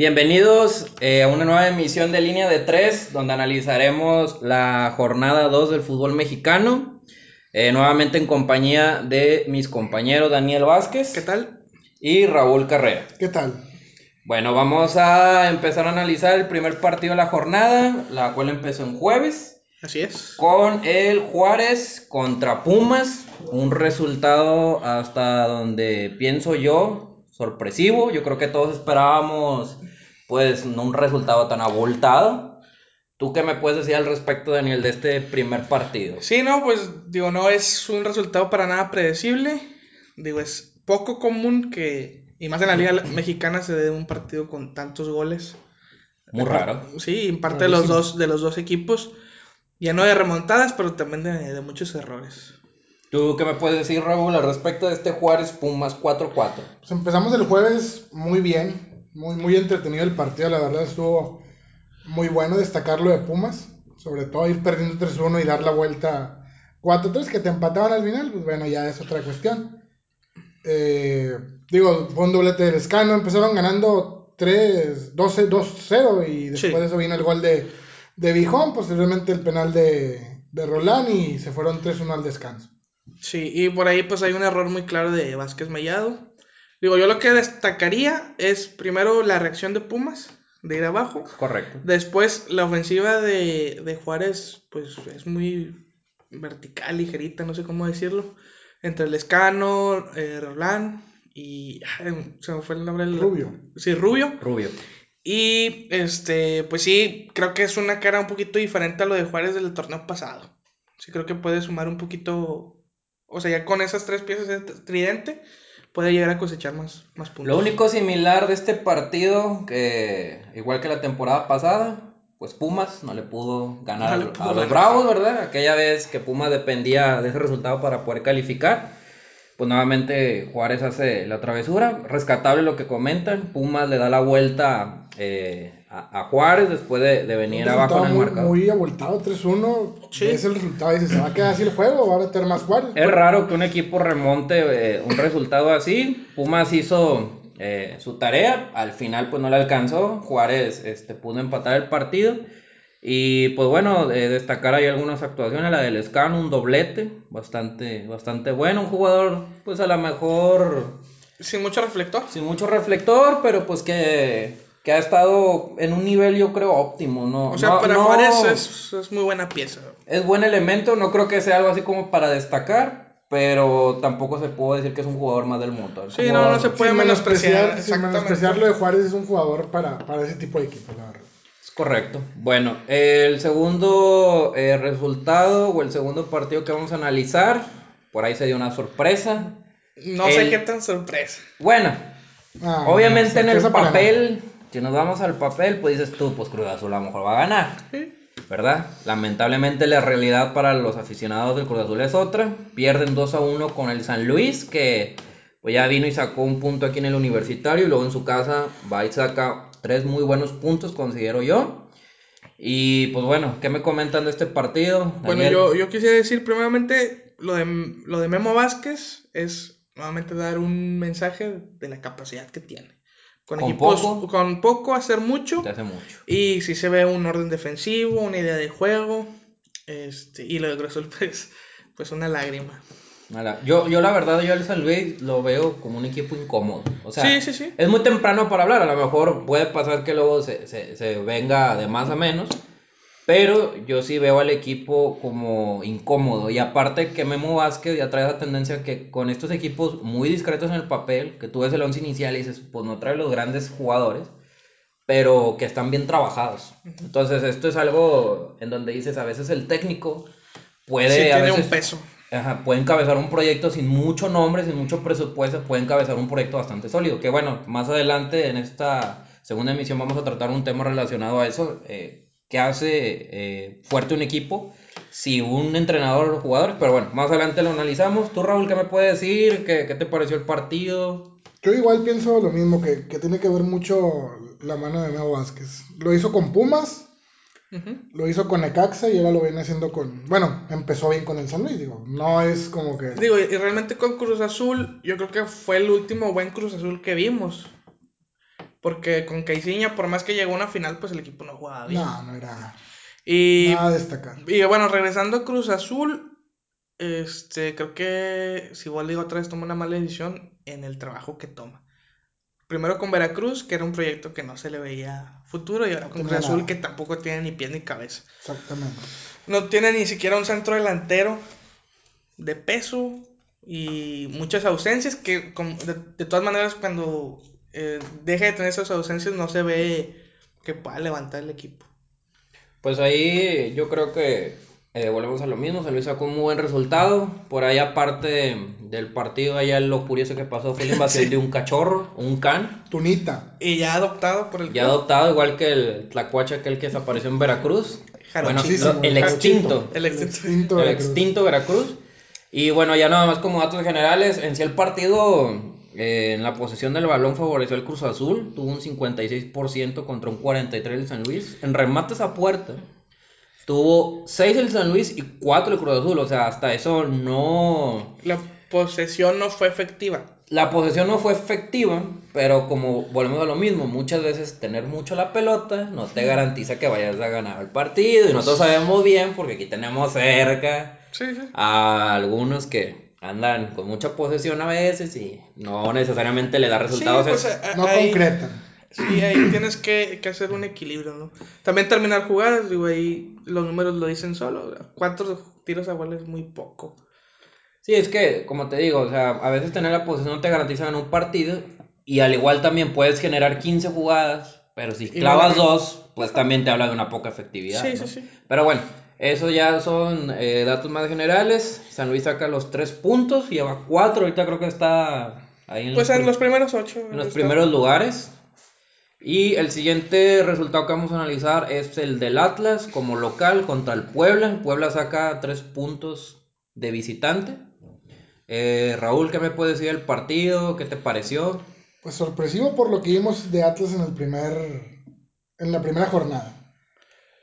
Bienvenidos eh, a una nueva emisión de Línea de Tres, donde analizaremos la jornada 2 del fútbol mexicano. Eh, nuevamente en compañía de mis compañeros Daniel Vázquez. ¿Qué tal? Y Raúl Carrera. ¿Qué tal? Bueno, vamos a empezar a analizar el primer partido de la jornada, la cual empezó en jueves. Así es. Con el Juárez contra Pumas. Un resultado hasta donde pienso yo sorpresivo. Yo creo que todos esperábamos pues no un resultado tan abultado. ¿Tú qué me puedes decir al respecto, Daniel, de este primer partido? Sí, no, pues digo, no es un resultado para nada predecible. Digo, es poco común que, y más en la liga mexicana, se dé un partido con tantos goles. Muy raro. Sí, en parte de los, dos, de los dos equipos. Ya no de remontadas, pero también de, de muchos errores. ¿Tú qué me puedes decir, Raúl, al respecto de este Juárez Pumas 4-4? Pues empezamos el jueves muy bien, muy, muy entretenido el partido, la verdad estuvo muy bueno destacarlo de Pumas, sobre todo ir perdiendo 3-1 y dar la vuelta 4-3 que te empataban al final, pues bueno, ya es otra cuestión. Eh, digo, fue un doblete de Lescano, empezaron ganando 3, 12, 2-0 y después Sí. de eso vino el gol de, de Bijón, posteriormente el penal de, de Roland y se fueron 3-1 al descanso. Sí, y por ahí pues hay un error muy claro de Vázquez Mellado. Digo, yo lo que destacaría es primero la reacción de Pumas, de ir abajo. Correcto. Después, la ofensiva de, de Juárez, pues es muy vertical, ligerita, no sé cómo decirlo. Entre el Escano, eh, Roland y. ay, se me fue el nombre del. Rubio. Sí, Rubio. Rubio. Y este, pues sí, creo que es una cara un poquito diferente a lo de Juárez del torneo pasado. Sí, creo que puede sumar un poquito. O sea, ya con esas tres piezas de tridente, puede llegar a cosechar más, más puntos. Lo único similar de este partido, que igual que la temporada pasada, pues Pumas no le pudo ganar No le a- pudo a los ganar. Bravos, ¿verdad? Aquella vez que Pumas dependía de ese resultado para poder calificar. Pues nuevamente Juárez hace la travesura. Rescatable lo que comentan. Pumas le da la vuelta eh, a, a Juárez después de, de venir Un abajo en el marcador. muy, abultado, 3-1. Sí. Ves el resultado y dices, ¿se va a quedar así el juego o va a meter más Juárez? Es raro que un equipo remonte eh, un resultado así. Pumas hizo eh, su tarea, al final pues no le alcanzó. Juárez este, pudo empatar el partido. Y pues bueno, eh, destacar ahí algunas actuaciones, la del Escano, un doblete, bastante, bastante bueno, un jugador pues a lo mejor Sin mucho reflector. sin mucho reflector, pero pues que, que ha estado en un nivel yo creo óptimo, ¿no? O sea, No- para no- Juárez es, es muy buena pieza. es buen elemento, no creo que sea algo así como para destacar, pero tampoco se puede decir que es un jugador más del un Sí, no, no se puede Sin menospreciar. menospreciar, sin exactamente. menospreciar lo de Juárez es un jugador para, para ese tipo de equipos, la verdad. Es correcto. Bueno, el segundo eh, resultado o el segundo partido que vamos a analizar, por ahí se dio una sorpresa. No sé qué tan sorpresa. Bueno, Ah, obviamente en el papel, si nos vamos al papel, pues dices tú, pues Cruz Azul a lo mejor va a ganar. ¿verdad? Lamentablemente la realidad para los aficionados del Cruz Azul es otra. Pierden 2 a 1 con el San Luis, que pues ya vino y sacó un punto aquí en el universitario y luego en su casa va y saca tres muy buenos puntos, considero yo. Y pues bueno, ¿qué me comentan de este partido? Bueno, yo, yo quisiera decir primeramente lo de, lo de Memo Vázquez es nuevamente dar un mensaje de la capacidad que tiene. Con, Con equipos, poco. con poco hacer mucho. Te hace mucho. Y si se ve un orden defensivo, una idea de juego. Este, y lo de Azul, pues, pues una lágrima. Nada, Yo, yo la verdad, yo al San Luis lo veo como un equipo incómodo. O sea, Sí, sí, sí. es muy temprano para hablar. A lo mejor puede pasar que luego se, se, se venga de más a menos. Pero yo sí veo al equipo como incómodo. Y aparte que Memo Vázquez ya trae esa tendencia que con estos equipos muy discretos en el papel, que tú ves el once inicial y dices, pues no trae los grandes jugadores, pero que están bien trabajados. Entonces esto es algo en donde dices, a veces el técnico puede... Sí, a tiene veces- un peso. Ajá, puede encabezar un proyecto sin mucho nombre, sin mucho presupuesto, puede encabezar un proyecto bastante sólido. Que bueno, más adelante en esta segunda emisión vamos a tratar un tema relacionado a eso. Eh, ¿Qué hace eh, fuerte un equipo? Si un entrenador o los jugadores, pero bueno, más adelante lo analizamos. Tú, Raúl, ¿qué me puedes decir? ¿Qué, qué te pareció el partido? Yo igual pienso lo mismo, que, que tiene que ver mucho la mano de Memo Vázquez. Lo hizo con Pumas, Lo hizo con Necaxa y ahora lo viene haciendo con... Bueno, empezó bien con el San Luis, digo. No es como que... Digo, y realmente con Cruz Azul, yo creo que fue el último buen Cruz Azul que vimos. Porque con Caiciña, por más que llegó a una final, pues el equipo no jugaba bien. No, no era Y, nada a destacar. y bueno, regresando a Cruz Azul, este, creo que si igual digo otra vez, toma una mala decisión en el trabajo que toma. Primero con Veracruz, que era un proyecto que no se le veía futuro, y ahora con Cruz Azul, que tampoco tiene ni pies ni cabeza. Exactamente. No tiene ni siquiera un centro delantero de peso y muchas ausencias que con- de, de todas maneras cuando eh, deje de tener esas ausencias no se ve que pueda levantar el equipo. Pues ahí yo creo que eh, volvemos a lo mismo. San Luis sacó un muy buen resultado. Por ahí, aparte del partido, allá lo curioso que pasó fue la invasión Sí. de un cachorro, un can, Tunita. Y ya adoptado por el ya club. adoptado, igual que el tlacuache aquel que desapareció en Veracruz. Bueno, lo- el extinto. El extinto. extinto El Veracruz. extinto Veracruz. Y bueno, ya nada más como datos generales, en sí el partido eh, en la posesión del balón favoreció al Cruz Azul, tuvo un 56% contra un 43% del San Luis. En remates a puerta, tuvo 6 el San Luis y 4 el Cruz Azul, o sea, hasta eso no... La posesión no fue efectiva. La posesión no fue efectiva, pero como volvemos a lo mismo, muchas veces tener mucho la pelota no te garantiza que vayas a ganar el partido. Y nosotros sabemos bien, porque aquí tenemos cerca Sí, sí. a algunos que andan con mucha posesión a veces y no necesariamente le da resultados. Sí, pues, a- a- No ahí- concretan. Sí, ahí tienes que, que hacer un equilibrio, ¿no? También terminar jugadas, digo, ahí los números lo dicen solo. Cuatro tiros a gol es muy poco. Sí, es que, como te digo, o sea, a veces tener la posesión no te garantiza ganar un partido y al igual también puedes generar 15 jugadas, pero si clavas no dos, pues también te habla de una poca efectividad. Sí, ¿no? sí, sí. Pero bueno, eso ya son eh, datos más generales. San Luis saca los tres puntos, lleva cuatro, ahorita creo que está ahí en Pues en prim- los primeros ocho. en los primeros lugares. Y el siguiente resultado que vamos a analizar es el del Atlas como local contra el Puebla. Puebla saca tres puntos de visitante. Eh, Raúl, ¿qué me puedes decir del partido? ¿Qué te pareció? Pues sorpresivo por lo que vimos de Atlas en el primer en la primera jornada.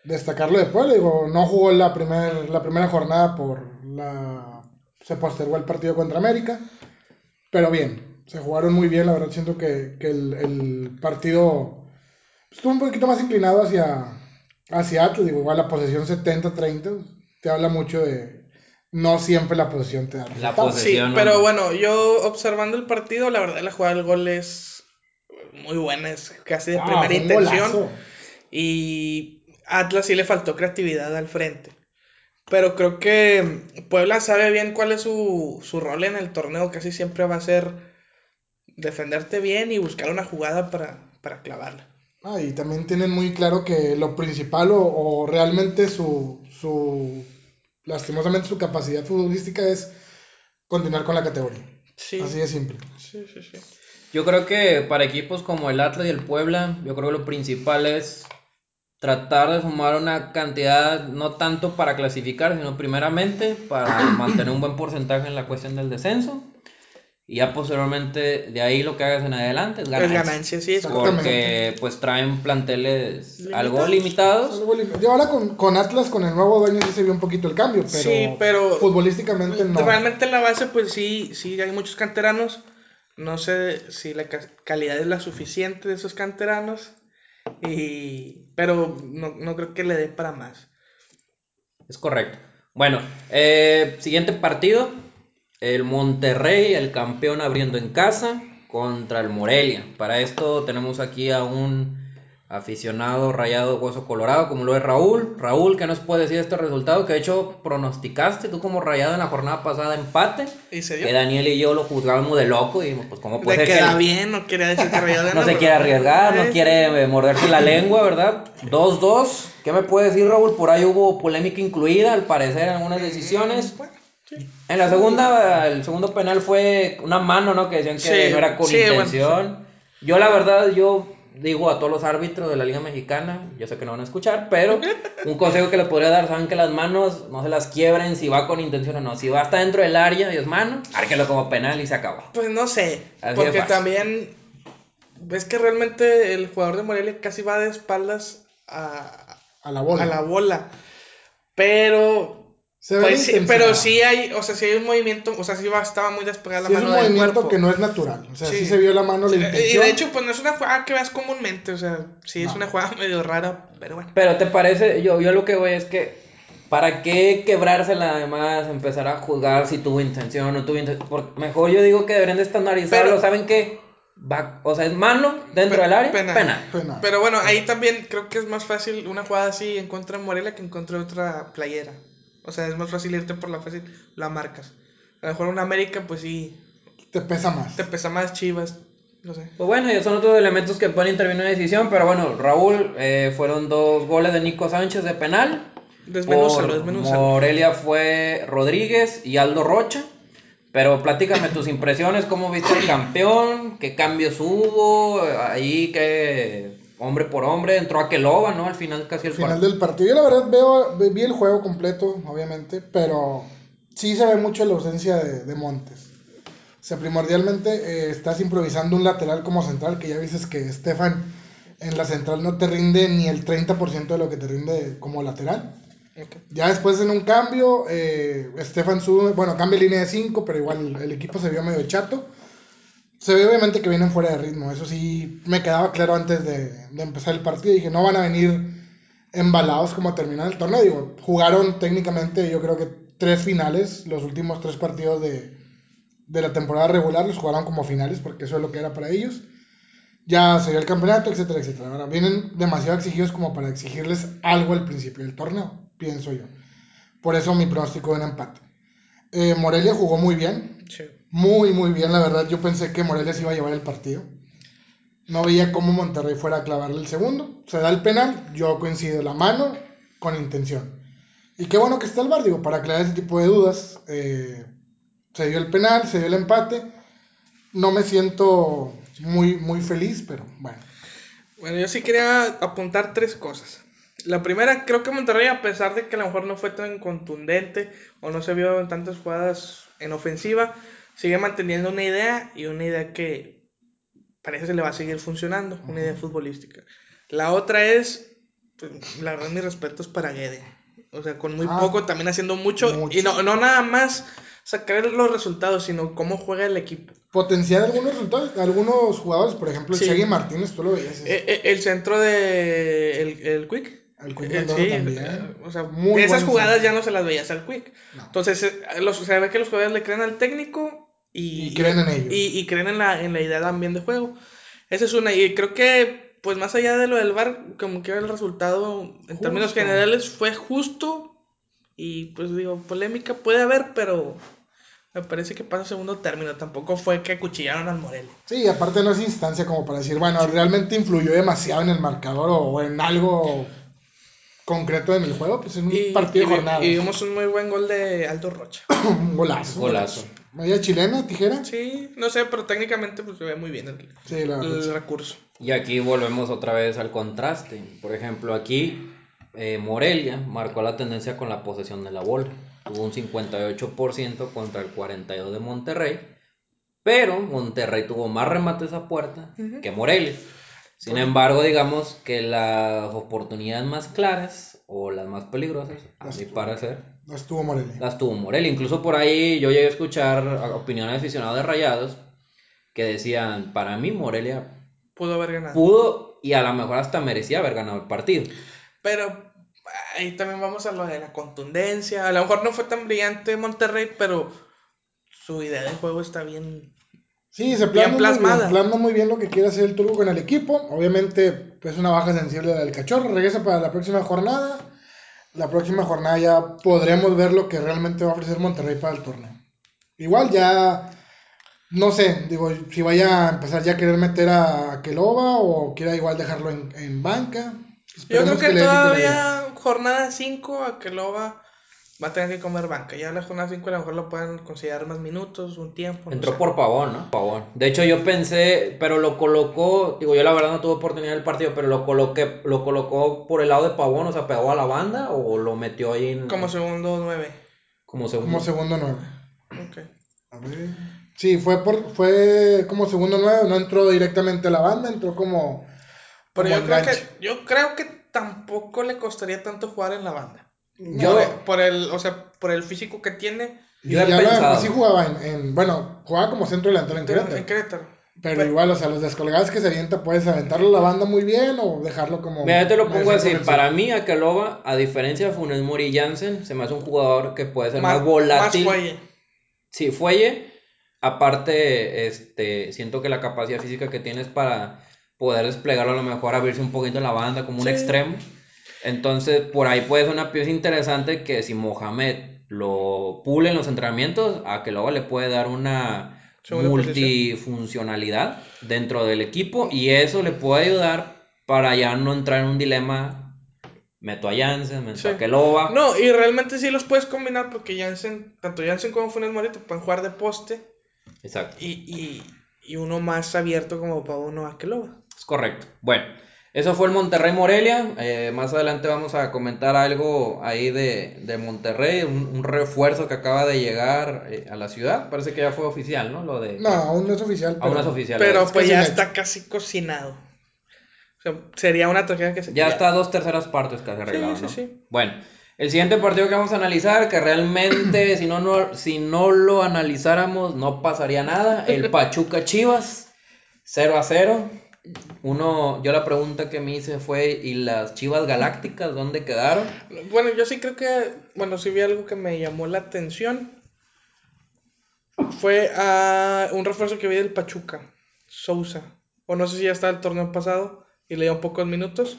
Destacarlo de Puebla, digo, no jugó la, primer, la primera jornada por la se postergó el partido contra América, pero bien, se jugaron muy bien, la verdad siento que, que el, el partido estuvo un poquito más inclinado hacia hacia Atlas, digo, igual la posesión 70-30 te habla mucho de no siempre la posesión te da La posesión. Sí, pero ¿no? bueno, yo observando el partido, la verdad la jugada del gol es muy buena, es casi de Ah, primera intención. golazo. Y Atlas sí le faltó creatividad al frente. Pero creo que Puebla sabe bien cuál es su, su rol en el torneo. Casi siempre va a ser defenderte bien y buscar una jugada para, para clavarla. Ah, y también tienen muy claro que lo principal o, o realmente su, su, lastimosamente su capacidad futbolística es continuar con la categoría. Sí. Así de simple. Sí, sí, sí. Yo creo que para equipos como el Atlas y el Puebla, yo creo que lo principal es tratar de sumar una cantidad, no tanto para clasificar, sino primeramente para mantener un buen porcentaje en la cuestión del descenso. Y ya posteriormente, de ahí lo que hagas en adelante es Es ganancia. ganancia, sí. Exactamente. Porque pues traen planteles algo Limitados. Algo lim- Y ahora con, con Atlas, con el nuevo dueño, sí se vio un poquito el cambio, pero, Sí, pero- futbolísticamente no. Realmente en la base, pues sí, sí, hay muchos canteranos. No sé si la ca- calidad es la suficiente de esos canteranos. Y... Pero no, no creo que le dé para más. Es correcto. Bueno, eh, siguiente partido. El Monterrey, el campeón abriendo en casa contra el Morelia. Para esto tenemos aquí a un aficionado rayado hueso colorado, como lo es Raúl. Raúl, ¿qué nos puede decir de este resultado? Que de hecho pronosticaste tú como rayado en la jornada pasada empate. ¿Y se dio? Que Daniel y yo lo juzgábamos de loco y pues cómo puede Le ser que queda el- bien, no quería decir que Rayados no se pero- quiere arriesgar, no quiere eh, morderse la lengua, ¿verdad? 2-2. ¿Qué me puede decir, Raúl? Por ahí hubo polémica incluida, al parecer, en algunas decisiones. Sí. En la segunda, el segundo penal fue una mano, ¿no? Que decían que Sí, no era con sí, bueno, intención. Yo, la verdad, yo digo a todos los árbitros de la Liga Mexicana, yo sé que no van a escuchar, pero un consejo que les podría dar, saben que las manos no se las quiebren si va con intención o no. Si va hasta dentro del área y es mano, márquelo como penal y se acabó. Pues no sé, Así porque también ves que realmente el jugador de Morelia casi va de espaldas a, A la bola. a la bola. Pero Se Pues sí, pero sí hay, o sea, sí hay un movimiento, o sea, sí va, estaba muy despegada la Sí, es mano un del movimiento cuerpo. que no es natural. O sea, sí, Sí. se vio la mano, la intención. Y de hecho, pues no es una jugada que veas comúnmente, o sea, sí es No. una jugada medio rara, pero bueno. Pero te parece, yo, yo lo que voy es que, ¿para qué quebrársela además, empezar a juzgar si tuvo intención o no tuvo intención? Por- mejor yo digo que deberían de estandarizarlo, Pero- ¿saben qué? Va, o sea, es mano dentro Pe- del área, penal. penal. Penal. Pero bueno, ahí también creo que es más fácil una jugada así en contra de Morelia que en contra de otra playera. O sea, es más fácil irte por la fácil, la marcas. A lo mejor una América, pues sí, Te pesa más. te pesa más chivas, no sé. Pues bueno, ya son otros elementos que pueden intervenir en la decisión, pero bueno, Raúl, eh, fueron dos goles de Nico Sánchez de penal. Desmenúzalo, Por desmenúzalo. Morelia fue Rodríguez y Aldo Rocha. Pero platícame tus impresiones, cómo viste al campeón, qué cambios hubo, ahí que hombre por hombre, entró a Queloba, ¿no? Al final casi el Al final del partido. Yo la verdad veo, ve- vi el juego completo, obviamente, pero sí se ve mucho la ausencia de, de Montes. O sea, primordialmente eh, estás improvisando un lateral como central, que ya dices que Estefan en la central no te rinde ni el 30% de lo que te rinde como lateral. Ya después en un cambio, eh, Estefan sube, bueno, cambia línea de 5, pero igual el equipo se vio medio chato. Se ve obviamente que vienen fuera de ritmo, eso sí me quedaba claro antes de, de empezar el partido. Dije, no van a venir embalados como terminó el torneo. Digo, jugaron técnicamente, yo creo que tres finales, los últimos tres partidos de, de la temporada regular los jugaron como finales, porque eso es lo que era para ellos. Ya se dio el campeonato, etcétera, etcétera. Ahora vienen demasiado exigidos como para exigirles algo al principio del torneo, pienso yo. Por eso mi pronóstico un empate. Eh, Morelia jugó muy bien, Sí. Muy, muy bien, la verdad. Yo pensé que Morelia se iba a llevar el partido. No veía cómo Monterrey fuera a clavarle el segundo. Se da el penal, yo coincido, la mano con intención. Y qué bueno que está el VAR, digo, para aclarar ese tipo de dudas. Eh, se dio el penal, se dio el empate. No me siento muy, muy feliz, pero bueno. Bueno, yo sí quería apuntar tres cosas. La primera, creo que Monterrey, a pesar de que a lo mejor no fue tan contundente o no se vio en tantas jugadas en ofensiva, sigue manteniendo una idea y una idea que parece que le va a seguir funcionando, una idea futbolística. La otra es, pues, la verdad, mis respetos para Guede. O sea, con muy Ah, poco, también haciendo mucho, mucho. Y no, no nada más sacar los resultados, sino cómo juega el equipo. Potenciar algunos resultados, algunos jugadores, por ejemplo, el Sí. Chagui Martínez, tú lo veías. Eh, eh, el centro de el, el Quick. El Quick Eh, sí, también. o sea, Muy esas jugadas centro. ya no se las veías al Quick. No. Entonces, eh, los, se ve que los jugadores le creen al técnico y, Y creen en ellos. Y, y creen en la, en la idea también de juego. Esa es una. Y creo que, pues más allá de lo del VAR, como que el resultado, en Justo. términos generales, fue justo. Y pues digo, polémica puede haber, pero me parece que pasa a segundo término. Tampoco fue que acuchillaron al Morelia. Sí, aparte no es instancia como para decir, bueno, realmente influyó demasiado en el marcador o, en algo concreto en el juego, pues en un Y, partido y de jornada. y vimos un muy buen gol de Aldo Rocha. un golazo. Golazo. Media chilena, tijera. Sí, no sé, pero técnicamente pues se ve muy bien el, Sí, la verdad. el sí. recurso. Y aquí volvemos otra vez al contraste. Por ejemplo, aquí eh, Morelia marcó la tendencia con la posesión de la bola. Tuvo un 58% contra el 42% de Monterrey. Pero Monterrey tuvo más remates a puerta que Morelia. Sin embargo, digamos que las oportunidades más claras o las más peligrosas, a Las mi tuvo. parecer, No estuvo Morelia. las tuvo Morelia. Incluso por ahí yo llegué a escuchar opiniones de aficionados de Rayados que decían, para mí Morelia Pudo haber ganado. pudo y a lo mejor hasta merecía haber ganado el partido. Pero ahí también vamos a lo de la contundencia. A lo mejor no fue tan brillante Monterrey, pero su idea de juego está bien. Sí, se Bien plasma muy bien, plasma muy bien lo que quiere hacer el Turbo con el equipo. Obviamente, pues una baja sensible del cachorro. Regresa para la próxima jornada. La próxima jornada ya podremos ver lo que realmente va a ofrecer Monterrey para el torneo. Igual ya, no sé, digo, si vaya a empezar ya a querer meter a Keloba o quiera igual dejarlo en, en banca. Yo creo que, todavía jornada 5 a que Loba va a tener que comer banca. Ya la jornada 5 a lo mejor lo pueden considerar más minutos, un tiempo. no Entró sé. por Pavón, ¿no? Pavón. De hecho, yo pensé, pero lo colocó, digo, yo la verdad no tuve oportunidad del partido, pero lo coloqué, lo colocó por el lado de Pavón, o sea, pegó a la banda o lo metió ahí en, Como segundo 9. como segundo. Como segundo nueve. Ok. A ver. Sí, fue por fue como segundo nueve, no entró directamente a la banda, entró como, Pero como yo creo, que, yo creo que tampoco le costaría tanto jugar en la banda. Yo- Por, el- por el, o sea, por el físico que tiene. Y Yo he ya lo pensado. por sí jugaba en, en- bueno, jugaba como centro delantero en Querétaro. En Querétaro. Pero igual, o sea, los descolgados que se avienta, puedes aventarlo a la banda muy bien o dejarlo como. Mira, yo te lo pongo así, para mí Akeloba, a diferencia de Funes Mori y Jansen, se me hace un jugador que puede ser más, Más, volátil. más fuelle. Sí, Fuelle. Aparte, este, siento que la capacidad física que tienes para poder desplegarlo a lo mejor, abrirse un poquito en la banda como un extremo. Entonces, por ahí puede ser una pieza interesante que si Mohamed lo pule en los entrenamientos, a que luego le puede dar una multifuncionalidad dentro del equipo y eso le puede ayudar para ya no entrar en un dilema. Meto a Jansen, meto Sí. a Keloba. No, y realmente sí los puedes combinar porque Jansen, tanto Jansen como Funes Mori te pueden jugar de poste Exacto. y, y, y uno más abierto como para uno a lo Es correcto. Bueno, eso fue el Monterrey Morelia. Eh, más adelante vamos a comentar algo ahí de, de Monterrey, un, un refuerzo que acaba de llegar eh, a la ciudad. Parece que ya fue oficial, ¿no? Lo de. No, aún no es oficial. aún no pero- es oficial. Pero es- pues ya hecho. está casi cocinado. O sea, sería una tragedia que se Ya está a dos terceras partes casi arreglado, sí, ¿no? sí. Bueno, el siguiente partido que vamos a analizar, que realmente si no, no, si no lo analizáramos no pasaría nada. El Pachuca Chivas, 0 a 0. Uno, yo la pregunta que me hice fue, ¿y las Chivas Galácticas dónde quedaron? Bueno, yo sí creo que, bueno, sí vi algo que me llamó la atención. Fue a un refuerzo que vi del Pachuca, Sousa. O no sé si ya está el torneo pasado y le dio pocos minutos.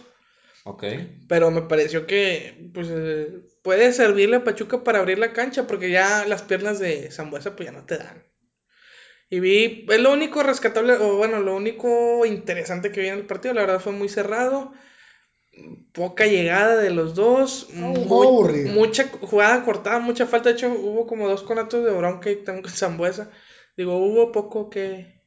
Ok. Pero me pareció que pues, eh, puede servirle a Pachuca para abrir la cancha porque ya las piernas de Zambuesa pues ya no te dan. Y vi, es lo único rescatable, o bueno, lo único interesante que vi en el partido, la verdad fue muy cerrado. Poca llegada de los dos. un muy-. Mucha jugada cortada, mucha falta. De hecho, hubo como dos conatos de bronca y también con Zambuesa. Digo, hubo poco que.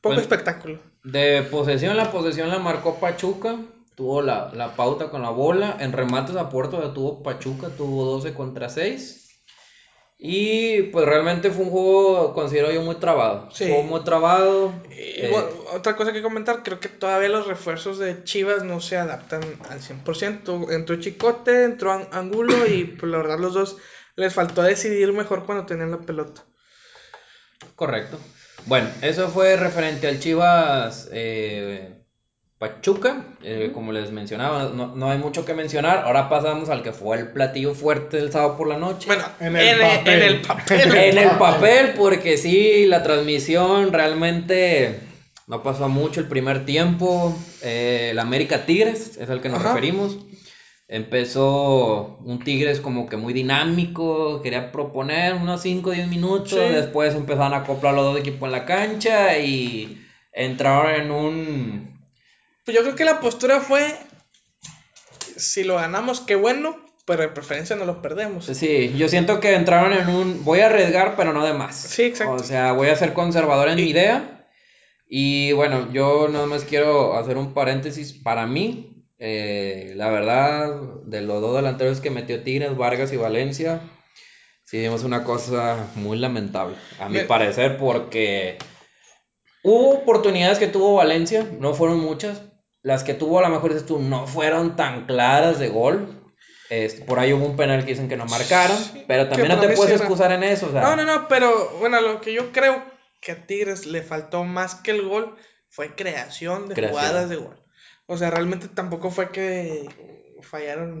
Poco Bueno. espectáculo. De posesión, la posesión la marcó Pachuca. Tuvo la, la pauta con la bola. En remates a puerto ya tuvo Pachuca. Tuvo 12 contra 6. Y pues realmente fue un juego, considero yo, muy trabado. Sí. Fue muy trabado. Eh, bueno, otra cosa que comentar, creo que todavía los refuerzos de Chivas no se adaptan al 100%. Entró Chicote, entró An- Angulo y pues la verdad los dos les faltó decidir mejor cuando tenían la pelota. Correcto. Bueno, eso fue referente al Chivas eh, Pachuca. Eh, Como les mencionaba, no, no hay mucho que mencionar. Ahora pasamos al que fue el platillo fuerte del sábado por la noche. Bueno, En en el el, papel. en el papel. en el papel, porque sí, la transmisión realmente no pasó mucho el primer tiempo. Eh, el América Tigres es al que nos Ajá. referimos. Empezó un Tigres como que muy dinámico, quería proponer unos 5 o 10 minutos, Sí. después empezaron a acoplar los dos equipos en la cancha y entraron en un... Pues yo creo que la postura fue, si lo ganamos, qué bueno, pero de preferencia no lo perdemos. Sí, yo siento que entraron en un... Voy a arriesgar, pero no de más. Sí, exacto. O sea, voy a ser conservador en Y- mi idea. Y bueno, yo nada más quiero hacer un paréntesis para mí. eh, la verdad, de los dos delanteros que metió Tigres, Vargas y Valencia, sí vimos una cosa muy lamentable, a mi Me- parecer, porque hubo oportunidades que tuvo Valencia, no fueron muchas. Las que tuvo, a lo mejor dices tú, no fueron tan claras de gol. Este, por ahí hubo un penal que dicen que no marcaron, Sí, pero también no te puedes sí excusar en eso. O sea, No, no, no, pero bueno, lo que yo creo que a Tigres le faltó más que el gol fue creación de Creación. jugadas de gol. O sea, realmente tampoco fue que fallaron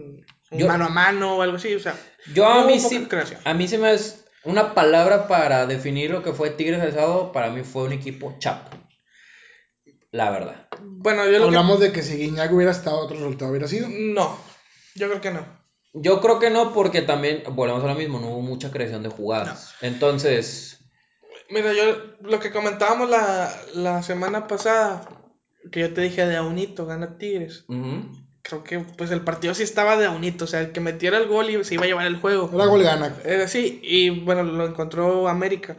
un Yo- mano a mano o algo así, o sea, Yo a mí sí, creación. a mí sí me es una palabra para definir lo que fue Tigres el sábado, para mí fue un equipo chapo. La verdad. Bueno, yo lo que... Hablamos de que si Guiñac hubiera estado, otro resultado hubiera sido. No, yo creo que no. Yo creo que no, porque también, volvemos a lo mismo, no hubo mucha creación de jugadas. Entonces, Mira, yo lo que comentábamos la, la semana pasada, que yo te dije de a unito, gana Tigres. Creo que pues el partido sí estaba de a unito, o sea, el que metiera el gol y se iba a llevar el juego. Era gol gana. Era así, y bueno, lo encontró América.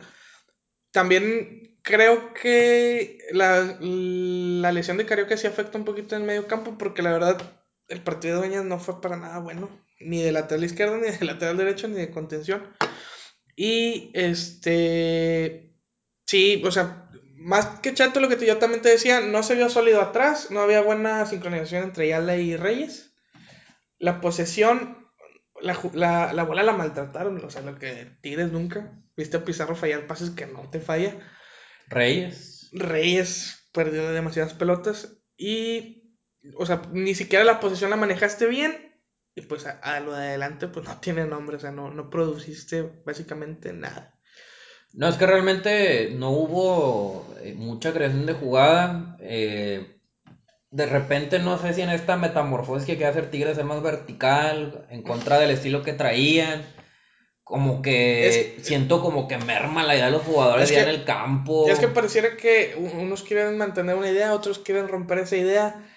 También creo que la, la lesión de Carioca sí afecta un poquito en medio campo, porque la verdad el partido de Dueñas no fue para nada bueno, ni de lateral izquierdo, ni de lateral derecho, ni de contención. Y este, sí, o sea, más que chato lo que yo también te decía, no se vio sólido atrás, no había buena sincronización entre Yala y Reyes. La posesión, la, la, la bola la maltrataron, o sea, lo que Tigres nunca. Viste a Pizarro fallar pases que no te falla. Reyes. Reyes perdió demasiadas pelotas y, o sea, ni siquiera la posición la manejaste bien y pues a, a lo de adelante pues no tiene nombre, o sea, no, no produciste básicamente nada. No, es que realmente no hubo eh, mucha creación de jugada. eh, de repente no sé si en esta metamorfosis que quiere hacer Tigres ser más vertical, en contra del estilo que traían. Como que siento como que merma la idea de los jugadores Es ya en el campo. Es que pareciera que unos quieren mantener una idea, otros quieren romper esa idea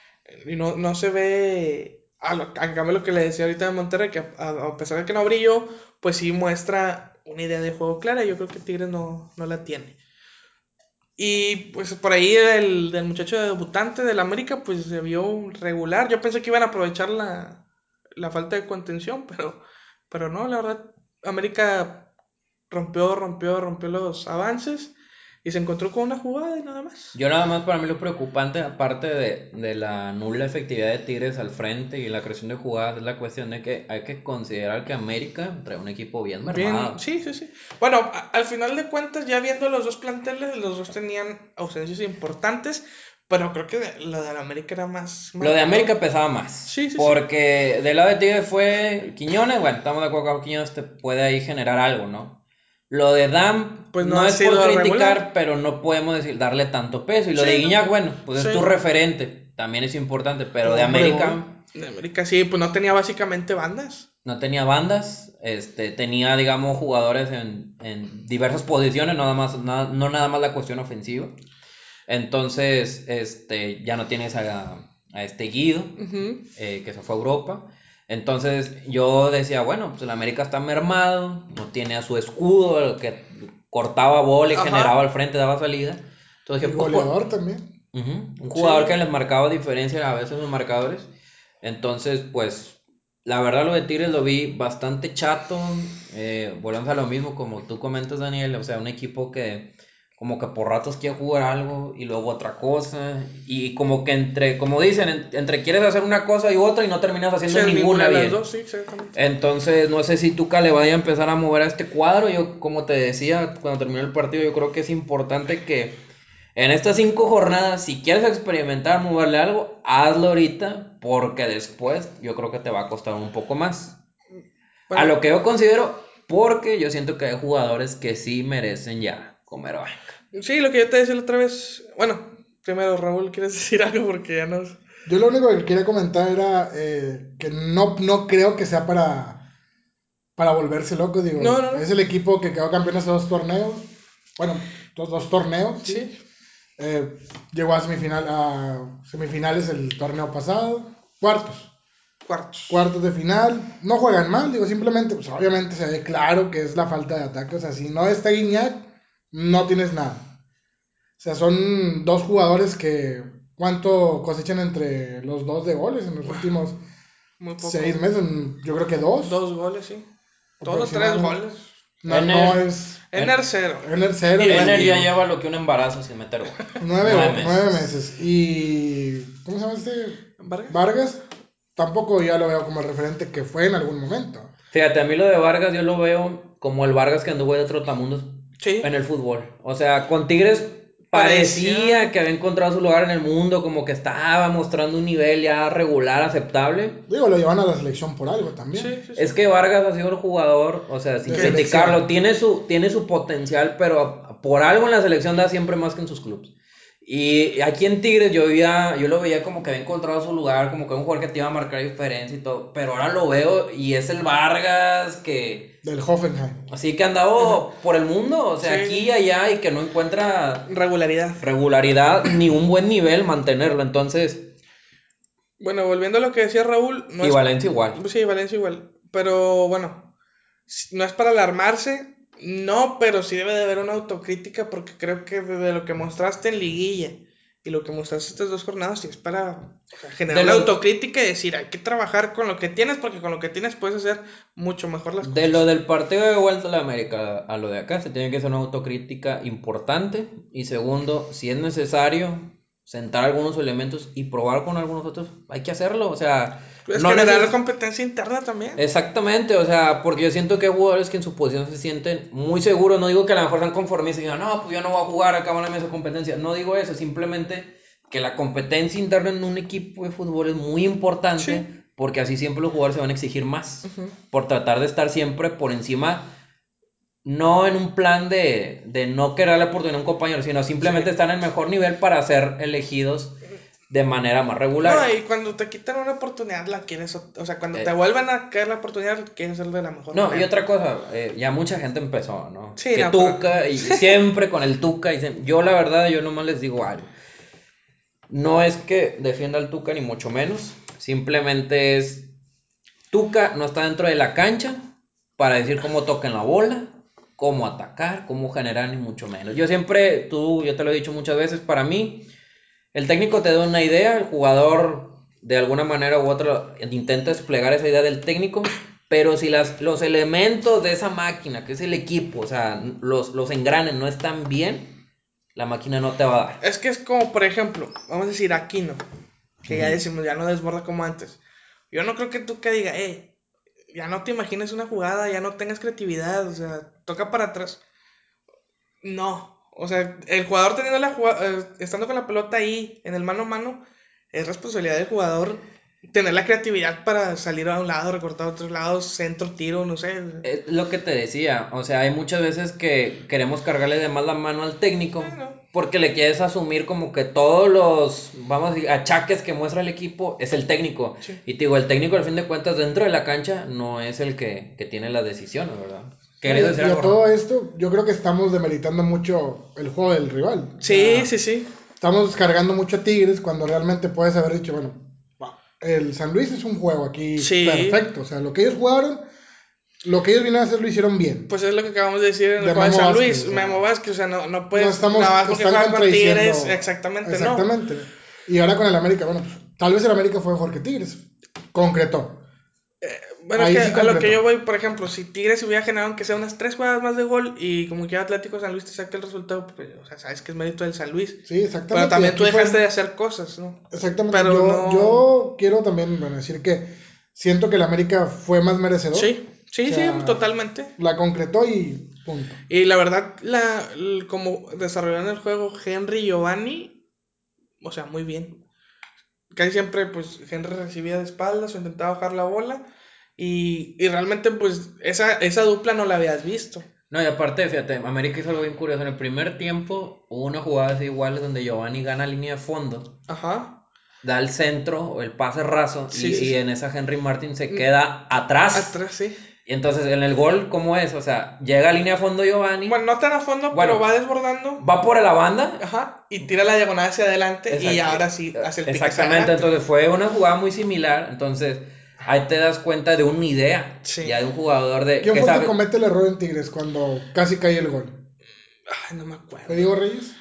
y no, no se ve, a, lo, a cambio lo que le decía ahorita de Monterrey, que a, a- pesar de que no brilló, pues sí muestra una idea de juego clara, yo creo que Tigres no, no la tiene. Y pues por ahí el del muchacho debutante del América, pues se vio regular. Yo pensé que iban a aprovechar la, la falta de contención, pero, pero no, la verdad, América rompió, rompió, rompió los avances y se encontró con una jugada y nada más. Yo nada más para mí lo preocupante, aparte de, de la nula efectividad de Tigres al frente y la creación de jugadas, es la cuestión de que hay que considerar que América trae un equipo bien mermado. Bien, sí, sí, sí. Bueno, a- al final de cuentas, ya viendo los dos planteles, los dos tenían ausencias importantes, pero creo que de- lo de la América era más... Lo de. América pesaba más. Sí, sí, sí. Porque del lado de Tigres fue Quiñones, bueno, estamos de acuerdo que Quiñones te puede ahí generar algo, ¿no? Lo de Dam, Pues no es por criticar, regular. pero no podemos decir darle tanto peso. Y lo Sí, de. Guiñac, bueno, pues Sí. es tu referente, también es importante, pero de América. De América sí, pues no tenía básicamente bandas. no tenía bandas, este, tenía, digamos, jugadores en, en diversas posiciones, nada más, na- no nada más la cuestión ofensiva. Entonces, este, ya no tienes a, a este Guido, eh, que se fue a Europa. Entonces yo decía, bueno, pues el América está mermado, no tiene a su escudo, el que cortaba bola y Ajá. generaba al frente, daba salida. Entonces dije, pues, goleador también. Ujú, Un jugador que les marcaba diferencia a veces en los marcadores. Entonces, pues, la verdad lo de Tigres lo vi bastante chato. Eh, volvemos a lo mismo, como tú comentas, Daniel. O sea, un equipo que como que por ratos quiere jugar algo y luego otra cosa. Y como que entre, como dicen, en- entre quieres hacer una cosa y otra y no terminas haciendo Sí, ninguna, las bien. dos, sí, exactamente. Entonces, no sé si Tuca le vaya a empezar a mover a este cuadro. Yo, como te decía, cuando terminó el partido, yo creo que es importante que en estas cinco jornadas, si quieres experimentar, moverle algo, hazlo ahorita, porque después yo creo que te va a costar un poco más. Bueno, A lo que yo considero, porque yo siento que hay jugadores que sí merecen ya comer banca. Sí, lo que yo te decía la otra vez. Bueno, primero, Raúl, ¿quieres decir algo? Porque ya nos. Yo lo único que quería comentar era eh, que no, no creo que sea para, para volverse loco. Digo, No, no, no. es el equipo que quedó campeón hace dos torneos. Bueno, dos, dos torneos. ¿sí? Sí. Eh, llegó a, semifinal, a semifinales el torneo pasado. Cuartos. Cuartos. Cuartos de final. No juegan mal, digo, simplemente, pues obviamente se ve claro que es la falta de ataque. O sea, si no está Guiñac, no tienes nada. O sea, son dos jugadores que. ¿Cuánto cosechan entre los dos de goles en los últimos Muy poco. seis meses? Yo creo que dos. Dos goles, sí. Todos tres goles. No, Ener- no es. Ener cero. Ener cero. Y- Ener ya lleva lo que un embarazo sin meter gol. Nueve, Nueve meses. meses. nueve meses. Y. ¿Cómo se llama este? Vargas. Vargas. Tampoco ya lo veo como el referente que fue en algún momento. Fíjate, a mí lo de Vargas yo lo veo como el Vargas que anduvo de Trotamundos Sí. en el fútbol. O sea, con Tigres parecía, Parecía. que había encontrado su lugar en el mundo, como que estaba mostrando un nivel ya regular, aceptable. Digo, lo llevan a la selección por algo también. Sí, sí, sí. Es que Vargas ha sido el jugador, o sea, sin De criticarlo, tiene su, tiene su potencial, pero por algo en la selección da siempre más que en sus clubes. Y aquí en Tigres yo veía, yo lo veía como que había encontrado su lugar, como que un jugador que te iba a marcar diferencia y todo, pero ahora lo veo y es el Vargas que Del Hoffenheim. así que andaba por el mundo, o sea, Sí. aquí y allá y que no encuentra Regularidad. regularidad ni un buen nivel mantenerlo, entonces Bueno, volviendo a lo que decía Raúl, no y es Valencia igual. Sí, Valencia igual. Pero bueno, no es para alarmarse, no, pero sí debe de haber una autocrítica porque creo que desde lo que mostraste en liguilla y lo que mostraste estas dos jornadas, sí es para o sea, generar De lo- autocrítica y decir, hay que trabajar con lo que tienes porque con lo que tienes puedes hacer mucho mejor las De cosas. lo del partido de vuelta a la América a lo de acá, se tiene que hacer una autocrítica importante. Y segundo, si es necesario, sentar algunos elementos y probar con algunos otros, hay que hacerlo, o sea... Es no generar neces- competencia interna también. Exactamente, o sea, porque yo siento que hay jugadores que en su posición se sienten muy seguros, no digo que a lo mejor sean conformistas y digan, no, pues yo no voy a jugar, acá en esa competencia, no digo eso, simplemente que la competencia interna en un equipo de fútbol es muy importante, Sí. porque así siempre los jugadores se van a exigir más, Ujú. por tratar de estar siempre por encima, no en un plan de, de no querer la oportunidad a un compañero, sino simplemente Sí. estar en el mejor nivel para ser elegidos de manera más regular. No, y cuando te quitan una oportunidad la quieres, o sea, cuando Eh. te vuelven a caer la oportunidad quieres hacerlo de la mejor No, manera. y otra cosa, eh, ya mucha gente empezó, ¿no? Sí, que no, pero- Tuca, y siempre con el Tuca, y se- yo la verdad, yo nomás les digo algo. No es que defienda al Tuca, ni mucho menos, simplemente es, Tuca no está dentro de la cancha para decir cómo toquen la bola, cómo atacar, cómo generar, ni mucho menos. Yo siempre, tú, yo te lo he dicho muchas veces, para mí, el técnico te da una idea, el jugador de alguna manera u otra intenta desplegar esa idea del técnico, pero si las, los elementos de esa máquina, que es el equipo, o sea, los, los engranes no están bien, la máquina no te va a dar. Es que es como, por ejemplo, vamos a decir Aquino, que ya decimos, ya no desborda como antes. Yo no creo que tú que diga, eh, ya no te imagines una jugada, ya no tengas creatividad, o sea, toca para atrás. No, o sea, el jugador teniendo la jugada, eh, estando con la pelota ahí, en el mano a mano, es responsabilidad del jugador tener la creatividad para salir a un lado, recortar a otros lados, centro, tiro, no sé. Es lo que te decía, o sea, hay muchas veces que queremos cargarle de más la mano al técnico Bueno. porque le quieres asumir como que todos los, vamos a decir, achaques que muestra el equipo es el técnico. Sí. Y te digo, el técnico al fin de cuentas dentro de la cancha no es el que, que tiene las decisiones, ¿verdad? ¿Querías y, decir algo? todo esto, yo creo que estamos demeritando mucho el juego del rival. Sí, sí, sí. Estamos cargando mucho a Tigres cuando realmente puedes haber dicho, bueno, el San Luis es un juego aquí Sí. perfecto. O sea, lo que ellos jugaron, lo que ellos vinieron a hacer lo hicieron bien. Pues es lo que acabamos de decir en el De juego de San Vázquez, Luis. sea, Memo Vázquez, o sea, no, no puedes no estamos nada más con Tigres, exactamente, no. Exactamente. Y ahora con el América, bueno, pues, tal vez el América fue mejor que Tigres. Concretó. Bueno, Ahí es que sí a lo que yo voy, por ejemplo, si Tigres hubiera generado aunque sea unas tres jugadas más de gol y como que Atlético San Luis te saque el resultado, pues, o sea, sabes que es mérito del San Luis. Sí, exactamente. Pero también tú fue- dejaste de hacer cosas, ¿no? Exactamente. Pero yo, no- yo quiero también bueno, decir que siento que el América fue más merecedor. Sí, sí, O sea, sí, totalmente. La concretó y punto. Y la verdad, la, como desarrollaron el juego Henry y Giovanni, o sea, muy bien. Casi siempre, pues, Henry recibía de espaldas o intentaba bajar la bola. Y, y realmente, pues, esa, esa dupla no la habías visto. No, y aparte, fíjate, América hizo algo bien curioso. En el primer tiempo hubo una jugada así igual donde Giovanni gana línea de fondo, Ajá. da el centro o el pase raso Sí, y, sí, y en esa Henry Martin se queda atrás. Atrás, sí. Y entonces en el gol, ¿cómo es? O sea, llega a línea de fondo Giovanni, Bueno, no tan a fondo, Bueno. pero va desbordando. va por la banda. Ajá. Y tira la diagonal hacia adelante. Y ahora sí hace el pique Exactamente, entonces fue una jugada muy similar. Entonces ahí te das cuenta de una idea, Sí. ya de un jugador de. ¿Quién que fue sabe- que comete el error en Tigres cuando casi cae el gol? Ay, no me acuerdo. ¿Fue Diego Reyes?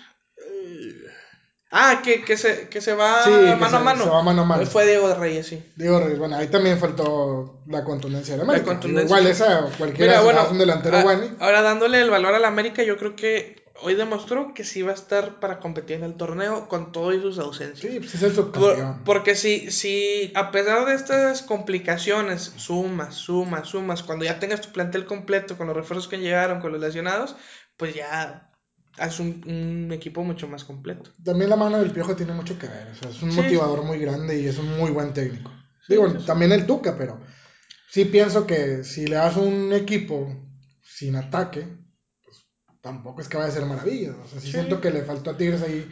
Ah, que, que, se, que se va Sí, que mano a mano. se va mano a mano. Fue Diego Reyes, sí. Diego Reyes, bueno, ahí también faltó la contundencia de la América. contundencia. Igual esa, cualquiera Mira, bueno, un delantero a- bueno. ahora dándole el valor a la América, yo creo que hoy demostró que sí va a estar para competir en el torneo con todo y sus ausencias. Sí, pues es el Por- porque si, si a pesar de estas complicaciones, sumas, sumas, sumas, cuando ya tengas tu plantel completo, con los refuerzos que llegaron, con los lesionados, pues ya haces un, un equipo mucho más completo. También la mano del Piojo tiene mucho que ver. O sea, es un Sí. motivador muy grande y es un muy buen técnico. Sí, Digo, sí, también el Tuca, pero sí pienso que si le das un equipo sin ataque, tampoco es que vaya a ser maravilla. O sea, sí, Sí. siento que le faltó a Tigres ahí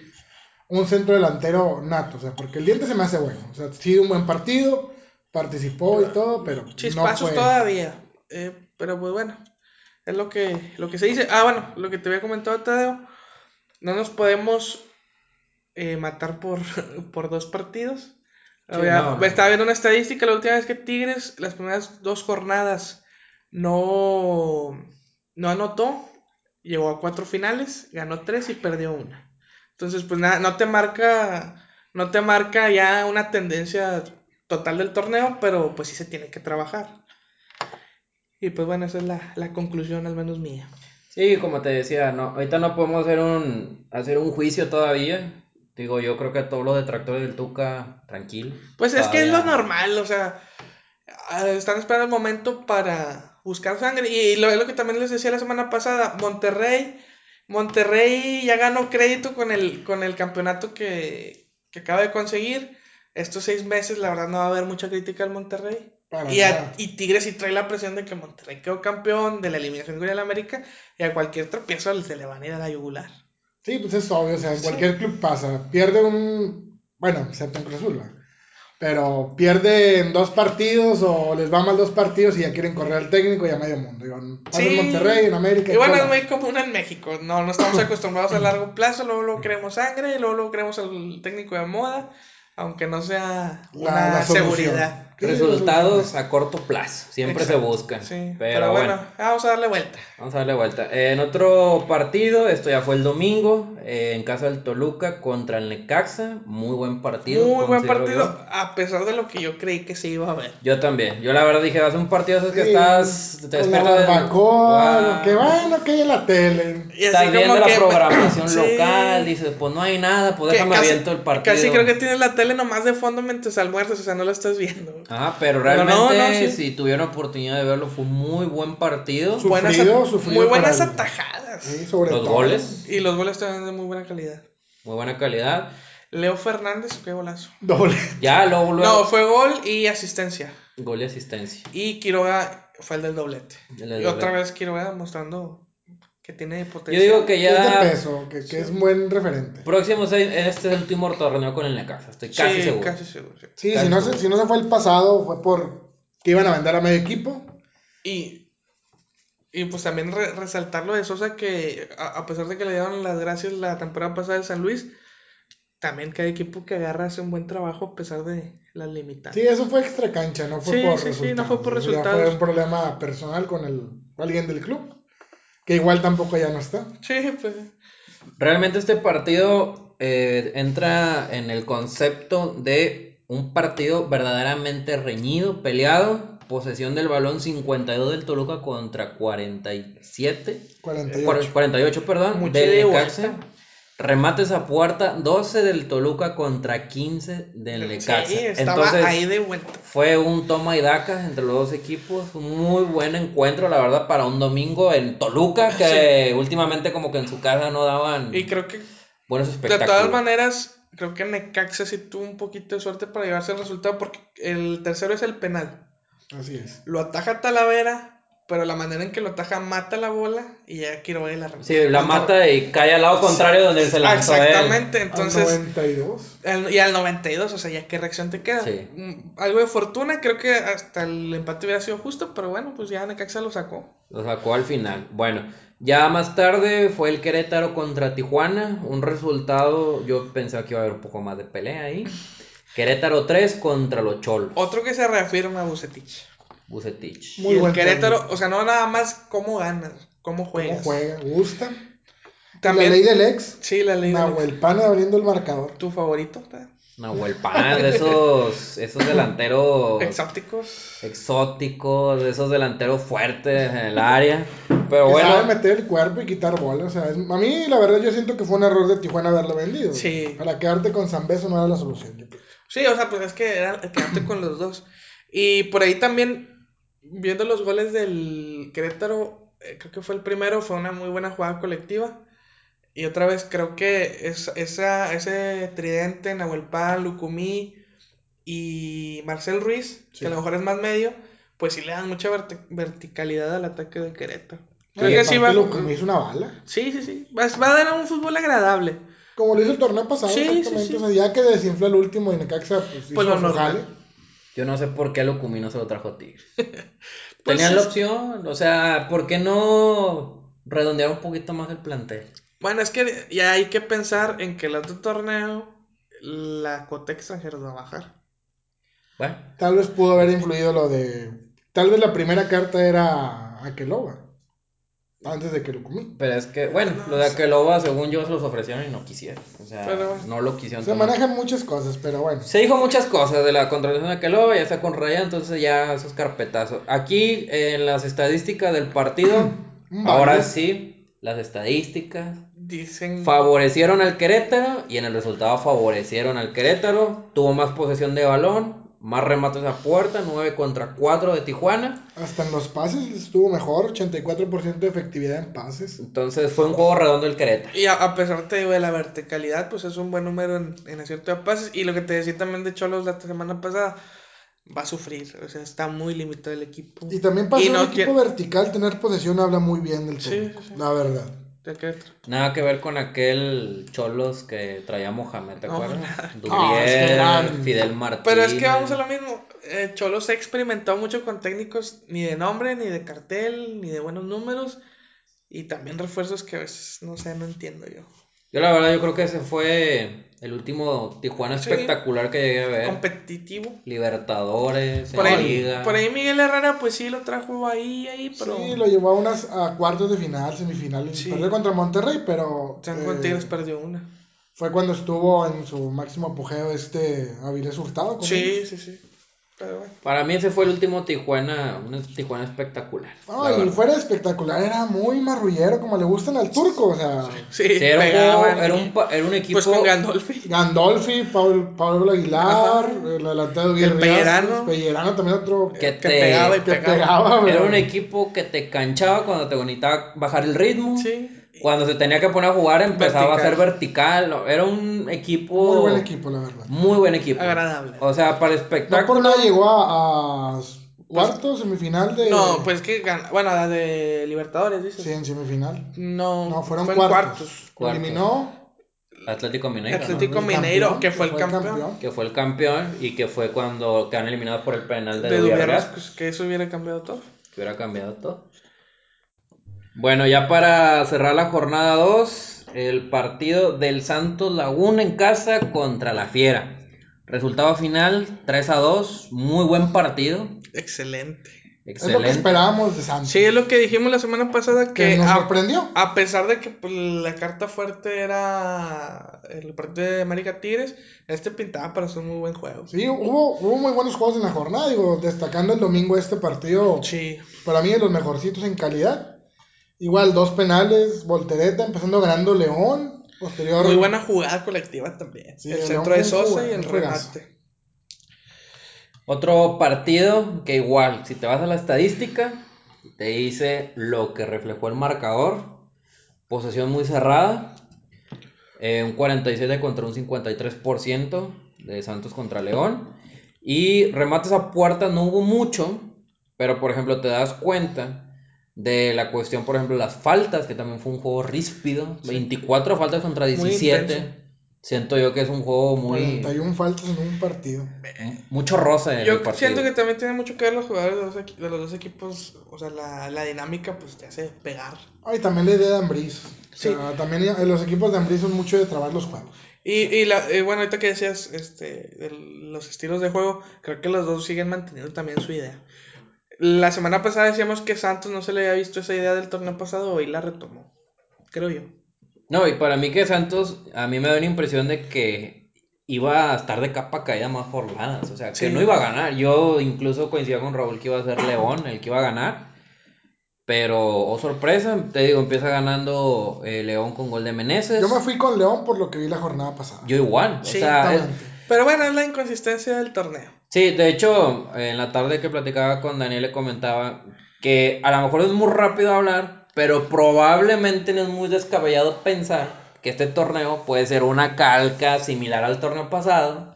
un centro delantero nato. O sea, porque el diente se me hace bueno. O sea, sí, un buen partido, participó y todo, pero no Chispazos fue. todavía. eh, pero pues bueno, es lo que, lo que se dice. Ah, bueno, lo que te había comentado, Tadeo. No nos podemos eh, matar por, por dos partidos. Sí, no. Estaba viendo una estadística la última vez que Tigres, las primeras dos jornadas, no, no anotó. Llegó a cuatro finales, ganó tres y perdió una. Entonces, pues nada, no te marca, no te marca ya una tendencia total del torneo, pero pues sí se tiene que trabajar. Y pues bueno, esa es la, la conclusión al menos mía. Sí, como te decía, no, ahorita no podemos hacer un, hacer un juicio todavía, Digo, yo creo que todos los detractores del Tuca, tranquilo. Pues es que es lo normal, o sea, ah, están esperando el momento para buscar sangre. Y lo, que también les decía la semana pasada, Monterrey, Monterrey ya ganó crédito con el, con el campeonato que, que acaba de conseguir. Estos seis meses, la verdad, no va a haber mucha crítica al Monterrey. Y, a- y Tigres sí trae la presión de que Monterrey quedó campeón de la eliminación con el América y a cualquier tropiezo se le van a ir a la yugular. Sí, pues es obvio, o sea, en Sí. cualquier club pasa. Pierde un. Bueno, excepto en Cruz Azul. Pero pierde en dos partidos o les va mal dos partidos y ya quieren correr al técnico y a medio mundo. Y van- pasa en Sí. Monterrey, en América. Y en bueno, es muy común en México. No, no estamos acostumbrados a largo plazo. Luego, luego queremos sangre. y Luego, luego queremos al técnico de moda. Aunque no sea La- una la solución. seguridad. Resultados a corto plazo, siempre Exacto, se buscan. Sí, pero, bueno, vamos a darle vuelta. vamos a darle vuelta. Eh, en otro partido, esto ya fue el domingo, eh, en casa del Toluca contra el Necaxa. Muy buen partido. Muy buen partido, Yo. a pesar de lo que yo creí que se iba a ver. Yo también. Yo la verdad dije, va a ser un partido esos que Sí, estás. Te con la del- barbacoa, Guau. lo que bueno, que hay en la tele. Y así Estás viendo la que- programación Sí. local, dices, pues no hay nada, pues Que déjame casi- aviento el partido. Casi creo que tienes la tele nomás de fondo mientras almuerzas, o sea, no la estás viendo. Ajá, pero Pero no, realmente, no, sí. si tuvieron oportunidad de verlo, fue un muy buen partido. Su- Buenas Sufrido, sufrido muy buenas el- atajadas. Sí, sobre Los todo. goles. Y los goles también de muy buena calidad. Muy buena calidad. Leo Fernández, qué golazo. Doble. Ya, luego, luego. No, fue gol y asistencia. Gol y asistencia. Y Quiroga fue el del doblete. El del y otra vez Quiroga mostrando que tiene Yo potencia. digo que Que es de ya. peso, que, que es un buen referente. Próximo este es el último torneo con el Necaxa. Estoy casi sí, seguro. casi seguro. sí. Sí, Casi si no, se, si no se fue el pasado, fue por que iban a vender a medio equipo. Y, y pues también re- resaltar lo de Sosa que a, a pesar de que le dieron las gracias la temporada pasada de San Luis, también cada equipo que agarra hace un buen trabajo a pesar de las limitantes. Sí, eso fue extra cancha, no fue Sí, por sí, sí, resultados. no fue por ya resultados. fue un problema personal con el, alguien del club, que igual tampoco ya no está. Sí, pues. Realmente este partido eh, entra en el concepto de un partido verdaderamente reñido, peleado. Posesión del balón 52 del Toluca contra 47. 48. 48, perdón, Mucho del Necaxa. Vuelta. Remates a puerta 12 del Toluca contra 15 del Necaxa. Sí, estaba Entonces, ahí de vuelta. fue un toma y daca entre los dos equipos. Un muy buen encuentro, la verdad, para un domingo en Toluca, que últimamente como que en su casa no daban Y creo que buenos de espectáculos. todas maneras, creo que Necaxa sí tuvo un poquito de suerte para llevarse el resultado porque el tercero es el penal. Así es. Lo ataja Talavera, pero la manera en que lo ataja mata la bola y ya Quiroga la remata. Sí, la mata y cae al lado contrario donde se lanzó él. Exactamente, Al entonces. 92. al- y al 92, o sea, ya qué reacción te queda. Sí. Mm, Algo de fortuna, creo que hasta el empate hubiera sido justo, pero bueno, pues ya Necaxa lo sacó. Lo sacó al final. Bueno, ya más tarde fue el Querétaro contra Tijuana. Un resultado, yo pensaba que iba a haber un poco más de pelea ahí. Querétaro 3 contra los Cholos. Otro que se reafirma, Bucetich. Bucetich. Muy y el Querétaro, o sea, no nada más cómo ganas, cómo juegas. ¿Cómo juega? ¿Gusta? También, La ley del ex. Sí, la ley del- Nahuel Pan abriendo el marcador. ¿Tu favorito? Nahuel Pan, de esos, esos delanteros Exópticos. exóticos, de esos delanteros fuertes en el área. Pero que bueno, sabe meter el cuerpo y quitar bola. O sea, es- a mí la verdad yo siento que fue un error de Tijuana haberlo vendido. Sí. Para quedarte con Zambeso no era la solución. yo creo. Sí, o sea, pues es que era quedarte con los dos. Y por ahí también, viendo los goles del Querétaro, eh, creo que fue el primero, fue una muy buena jugada colectiva. Y otra vez creo que es, esa, ese tridente, Nahuel Pan, Lucumí y Marcel Ruiz, Sí. que a lo mejor es más medio, pues sí le dan mucha verticalidad al ataque del Querétaro. Que sí va- lo que me hizo una bala. sí, sí, sí. Va, va a dar un fútbol agradable. Como lo hizo el torneo pasado, Sí, sí, exactamente. sí. O sea, ya que desinfló el último y Necaxa, pues hizo Pues lo su normal. Yo no sé por qué Lucumí no se lo trajo a Tigres. Pues Tenían la opción, o sea, ¿por qué no redondear un poquito más el plantel? Bueno, es que ya hay que pensar en que el otro torneo, la cuota extranjera va a bajar. Bueno, Tal vez pudo haber influido lo de. Tal vez la primera carta era Akeloba. Antes de que lo comí. pero es que, bueno, No lo de. Aqueloba, según yo, se los ofrecieron y no quisieron. O sea, Pero no lo quisieron Se tomar. manejan muchas cosas, pero bueno. Se dijo muchas cosas de la contratación de Aqueloba, ya está con Raya, entonces ya esos carpetazos. Aquí en las estadísticas del partido, ahora sí, las estadísticas Dicen. Favorecieron al Querétaro y en el resultado favorecieron al Querétaro. Tuvo más posesión de balón, más remates a puerta, 9 contra 4 de Tijuana. Hasta en los pases estuvo mejor, 84% de efectividad en pases. Entonces fue un juego redondo el Querétaro. Y a, a pesar te digo, de la verticalidad, pues es un buen número en, en acierto de pases. Y lo que te decía también de Cholos la semana pasada, va a sufrir. O sea, está muy limitado el equipo. Y también para ser no un equipo vertical, tener posesión habla muy bien del Sí, sí, sí. la verdad. Nada que ver con aquel Cholos que traía Mohamed, ¿te acuerdas? nada. Duriel, No, es que eran- Fidel Martínez. Pero es que vamos a lo mismo. Eh, Cholos ha experimentado mucho con técnicos ni de nombre, ni de cartel, ni de buenos números. Y también refuerzos que a veces, no sé, no entiendo yo. Yo la verdad yo creo que ese fue el último Tijuana Sí. espectacular que llegué a ver. Competitivo. Libertadores, Por en ahí, Liga. por ahí Miguel Herrera, pues sí lo trajo ahí, ahí, pero. Sí, lo llevó a unas a cuartos de final, semifinal. y Sí. Perdió contra Monterrey, pero San eh, Juan Tigres perdió una. fue cuando estuvo en su máximo apogeo este Avilés Hurtado. Sí, ellos. sí, sí. Pero bueno. Para mí ese fue el último Tijuana, un Tijuana espectacular. No, y verdad. fuera de espectacular, era muy marrullero, como le gustan al turco. O sea, Sí, Sí, era, un pegaban juego- era, un, pa- era un equipo. Pues con Gandolfi. Gandolfi, Paul, Pablo Aguilar, Ajá. el delantero El Guerriazos, Pellerano. Pellerano también otro Que Que, te- pegaba y que pegaba. pegaba. Era un equipo que te canchaba cuando te necesitaba bajar el ritmo. Sí. Cuando se tenía que poner a jugar empezaba Vertical. a ser vertical. Era un equipo. Muy buen equipo, la verdad. Muy buen equipo. Agradable. O sea, para el No espectáculo. por nada llegó a, a cuartos, semifinal de. No, pues que gan- Bueno, la de Libertadores, dices. Sí, en semifinal. No, No, fueron fue cuartos. Eliminó. Atlético Mineiro. ¿no? Atlético Mineiro, campeón, que fue el campeón. Que fue el campeón y que fue cuando quedaron eliminados por el penal de, De Dubier Dubierros, Real, pues, que eso hubiera cambiado todo. Que hubiera cambiado todo. Bueno, ya para cerrar la jornada 2, el partido del Santos Laguna en casa contra la Fiera. Resultado final 3 a 2, muy buen partido. Excelente. Es lo que Excelente. esperábamos de Santos. Sí, es lo que dijimos la semana pasada que que nos a, sorprendió. a pesar de que pues, la carta fuerte era el partido de América Tigres, este pintaba para ser un muy buen juego. Sí, hubo, hubo muy buenos juegos en la jornada. Digo, destacando el domingo este partido. Sí. Para mí, de los mejorcitos en calidad. Igual, dos penales, voltereta, empezando ganando León. Posterior. Muy buena jugada colectiva también. Sí, el el centro de Sosa y el remate. Otro partido que igual, si te vas a la estadística, te dice lo que reflejó el marcador. Posesión muy cerrada. eh, un 47 contra un 53% de Santos contra León. Y remates a puerta no hubo mucho. Pero por ejemplo te das cuenta de la cuestión, por ejemplo, las faltas, que también fue un juego ríspido. 24 faltas contra Muy 17. intenso. Siento yo que es un juego muy... 41 faltas en un partido. Mucho roce en Yo el partido. siento que también tiene mucho que ver los jugadores de los, equi- de los dos equipos. O sea, la, la dinámica pues te hace pegar. Ay, también la idea de Ambris. O Sí. sea, también eh, los equipos de Ambris son mucho de trabar los juegos. Y, y la, eh, bueno, ahorita que decías este, de los estilos de juego, creo que los dos siguen manteniendo también su idea. La semana pasada decíamos que Santos no se le había visto esa idea del torneo pasado, hoy la retomó. Creo yo. No, y para mí que Santos, a mí me da una impresión de que iba a estar de capa caída más jornadas, o sea, que Sí. no iba a ganar. Yo incluso coincidía con Raúl que iba a ser León el que iba a ganar, pero, oh sorpresa, te digo, empieza ganando eh, León con gol de Meneses. Yo me fui con León por lo que vi la jornada pasada. Yo igual, o Sí, sea, es- Exactamente. Pero bueno, es la inconsistencia del torneo. Sí, de hecho, en la tarde que platicaba con Daniel le comentaba que a lo mejor es muy rápido hablar, pero probablemente no es muy descabellado pensar que este torneo puede ser una calca similar al torneo pasado,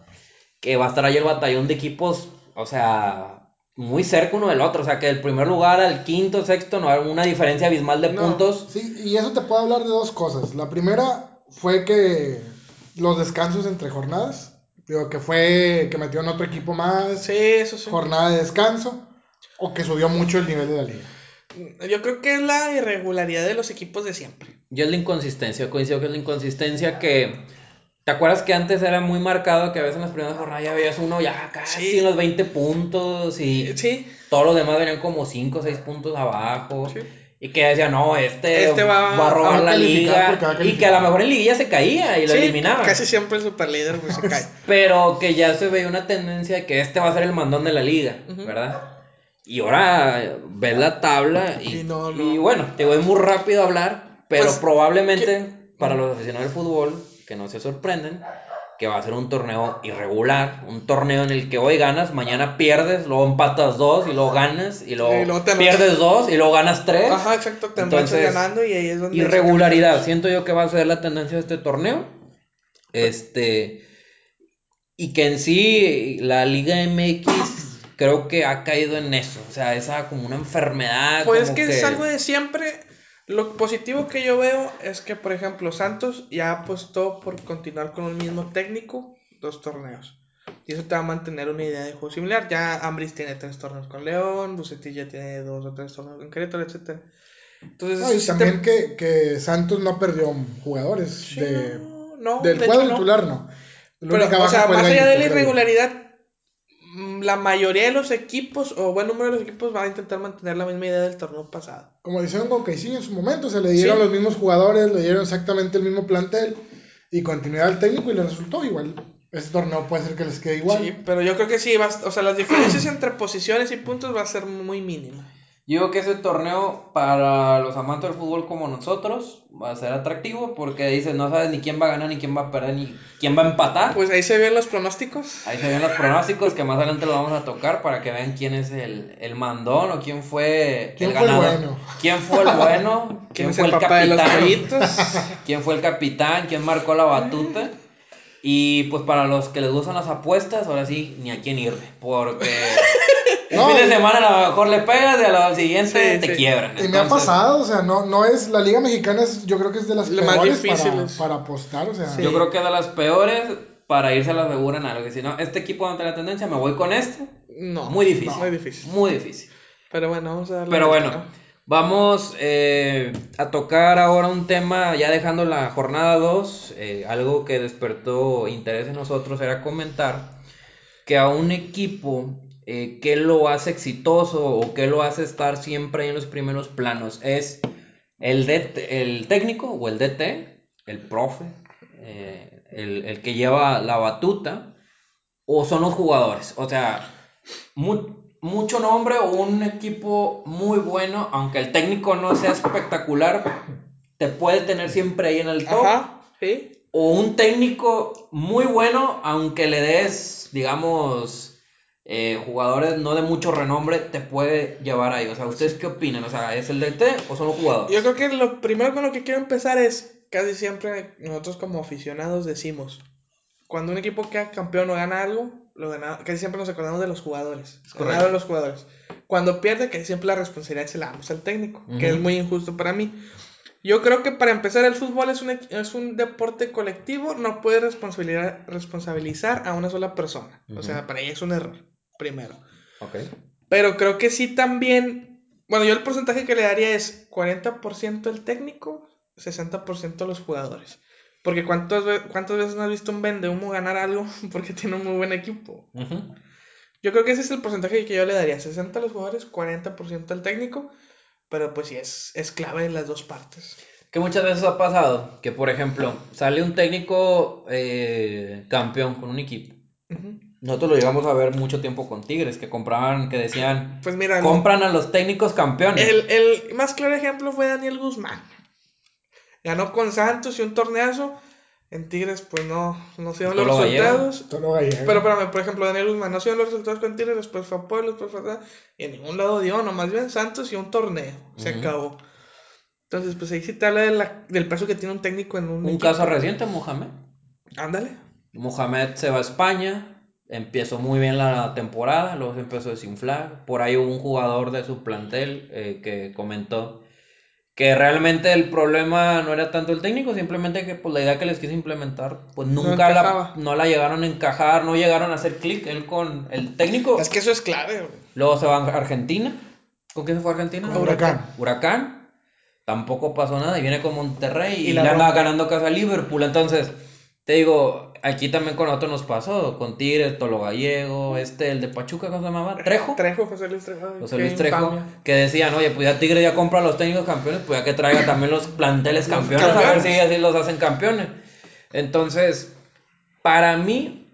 que va a estar ahí el batallón de equipos, o sea, muy cerca uno del otro, o sea, que del primer lugar al quinto, sexto, no hay una diferencia abismal de No. puntos. Sí, y eso te puedo hablar de dos cosas. La primera fue que los descansos entre jornadas. Digo, que fue que metió en otro equipo más, Sí, eso sí. jornada de descanso, o que subió mucho el nivel de la liga. Yo creo que es la irregularidad de los equipos de siempre. Yo es la inconsistencia, coincido que es la inconsistencia que... ¿Te acuerdas que antes era muy marcado que a veces en las primeras jornadas ya veías uno ya casi Sí. en los 20 puntos y Sí, todos los demás venían como 5 o 6 puntos abajo? Sí. Y que decían, no, este, Este va- va, a robar va a la liga. a Y que a lo mejor en liguilla se caía y lo sí, eliminaban. Casi siempre el superlíder pues, se cae. Pero que ya se veía una tendencia de que este va a ser el mandón de la liga. ¿verdad? Y ahora ves la tabla y, Y no, no. y bueno, te voy muy rápido a hablar, pero Pues, probablemente para los aficionados del fútbol, que no se sorprenden, que va a ser un torneo irregular, un torneo en el que hoy ganas, mañana pierdes, luego empatas dos y luego ganas y luego, Y luego te pierdes dos y luego ganas tres. Ajá, exacto, te Entonces, ganando y ahí es donde... Irregularidad, siento yo que va a ser la tendencia de este torneo. Este. Y que en sí la Liga MX creo que ha caído en eso. O sea, esa como una enfermedad. Pues es como que, es algo de siempre. Lo positivo que yo veo es que, por ejemplo, Santos ya apostó por continuar con el mismo técnico dos torneos. Y eso te va a mantener una idea de juego similar. Ya Ambris tiene tres torneos con León, Bucetich ya tiene dos o tres torneos con Querétaro, etc. Entonces, No, y también te- que, que Santos no perdió jugadores Sí, de, no, no, del de cuadro no. titular, no. La Pero, o sea, más allá de la irregularidad, la mayoría de los equipos, o buen número de los equipos, van a intentar mantener la misma idea del torneo pasado. Como hicieron con Caixinha en su momento, se le dieron Sí. los mismos jugadores, le dieron exactamente el mismo plantel y continuidad al técnico y le resultó igual. Este torneo puede ser que les quede igual. Sí, pero yo creo que sí, va o sea, las diferencias entre posiciones y puntos va a ser muy mínima. Yo digo que ese torneo para los amantes del fútbol como nosotros va a ser atractivo porque dices no sabes ni quién va a ganar, ni quién va a perder, ni quién va a empatar. Pues ahí se ven los pronósticos. Ahí se ven los pronósticos que más adelante lo vamos a tocar para que vean quién es el, el mandón o quién fue ¿Quién el fue el ganador. bueno? ¿Quién fue el bueno? ¿Quién es el de los pollitos? ¿Quién fue el capitán? ¿Quién marcó la batuta? Y pues para los que les gustan las apuestas, ahora sí, ni a quién irle. Porque un No, fin de y- semana a lo mejor le pegas y a lo siguiente Sí, te sí. quiebran. Y me ha pasado, o sea, no, no es, la Liga Mexicana es, yo creo que es de las Lo más peores para, difíciles. para apostar, o sea. Sí. Yo creo que es de las peores para irse a la segura en algo. Que si no, este equipo tiene la tendencia, me voy con este. No. Muy difícil. Muy difícil. Muy difícil. Pero bueno, vamos a darle. Pero bueno, ¿no? vamos eh, a tocar ahora un tema, ya dejando la jornada 2, eh, algo que despertó interés en nosotros era comentar que a un equipo, eh, ¿qué lo hace exitoso o qué lo hace estar siempre en los primeros planos? ¿Es el, DT el técnico o el DT, el profe, eh, el, el que lleva la batuta, o son los jugadores? O sea, mu- mucho nombre o un equipo muy bueno, aunque el técnico no sea espectacular, te puede tener siempre ahí en el top. Ajá, sí. O un técnico muy bueno, aunque le des, digamos, eh, jugadores no de mucho renombre, te puede llevar ahí. O sea, ¿ustedes qué opinan? O sea, ¿es el DT o son los jugadores? Yo creo que lo primero con lo que quiero empezar es, casi siempre nosotros como aficionados decimos, cuando un equipo queda campeón o gana algo, lo gana, casi siempre nos acordamos de los jugadores. Es correcto. Ganaron los jugadores. Cuando pierde, casi siempre la responsabilidad se la damos al técnico, que es muy injusto para mí. Yo creo que para empezar el fútbol es un, es un deporte colectivo, no puede responsabilizar, responsabilizar a una sola persona. O sea, para ella es un error, primero. Ok. Pero creo que sí también. Bueno, yo el porcentaje que le daría es 40% el técnico, 60% los jugadores. Porque ¿cuántas, ve- ¿cuántas veces no has visto un vende humo ganar algo porque tiene un muy buen equipo? Yo creo que ese es el porcentaje que yo le daría: 60 a los jugadores, 40% al técnico. Pero pues sí, es, es clave en las dos partes. Que muchas veces ha pasado que, por ejemplo, sale un técnico eh, campeón con un equipo. Nosotros lo llegamos a ver mucho tiempo con Tigres, que compraban, que decían, Pues mira, compran a los técnicos campeones. el, el más claro ejemplo fue Daniel Guzmán. Ganó con Santos y un torneazo. En Tigres, pues no, no se dieron los resultados. Pero espérame, por ejemplo, Daniel Guzmán no se dieron los resultados con Tigres, después fue a Puebla, después fue a... Y en ningún lado dio, nomás bien Santos y un torneo. Se acabó. Entonces, pues ahí sí te habla de la- del peso que tiene un técnico en un Un equipo. caso reciente, Mohamed. Ándale. Mohamed se va a España, empezó muy bien la temporada, luego se empezó a desinflar. Por ahí hubo un jugador de su plantel eh, que comentó que realmente el problema no era tanto el técnico, simplemente que pues, la idea que les quiso implementar, pues No nunca la, encajaba. no la llegaron a encajar, no llegaron a hacer clic él con el técnico. Es que eso es clave. Luego se va a Argentina. ¿Con quién se fue a Argentina? Con Huracán. Huracán. Tampoco pasó nada y viene con Monterrey y, Y la anda ganando casa a Liverpool. Entonces, te digo, aquí también con nosotros nos pasó, con Tigres, Tolo Gallego, este, el de Pachuca, ¿cómo se llamaba? Trejo. Trejo, José Luis Trejo. José Luis Trejo, infamia. que decían, oye, pues ya Tigres ya compra a los técnicos campeones, pues ya que traiga también los planteles Los campeones, a ver si así los hacen campeones. Entonces, para mí,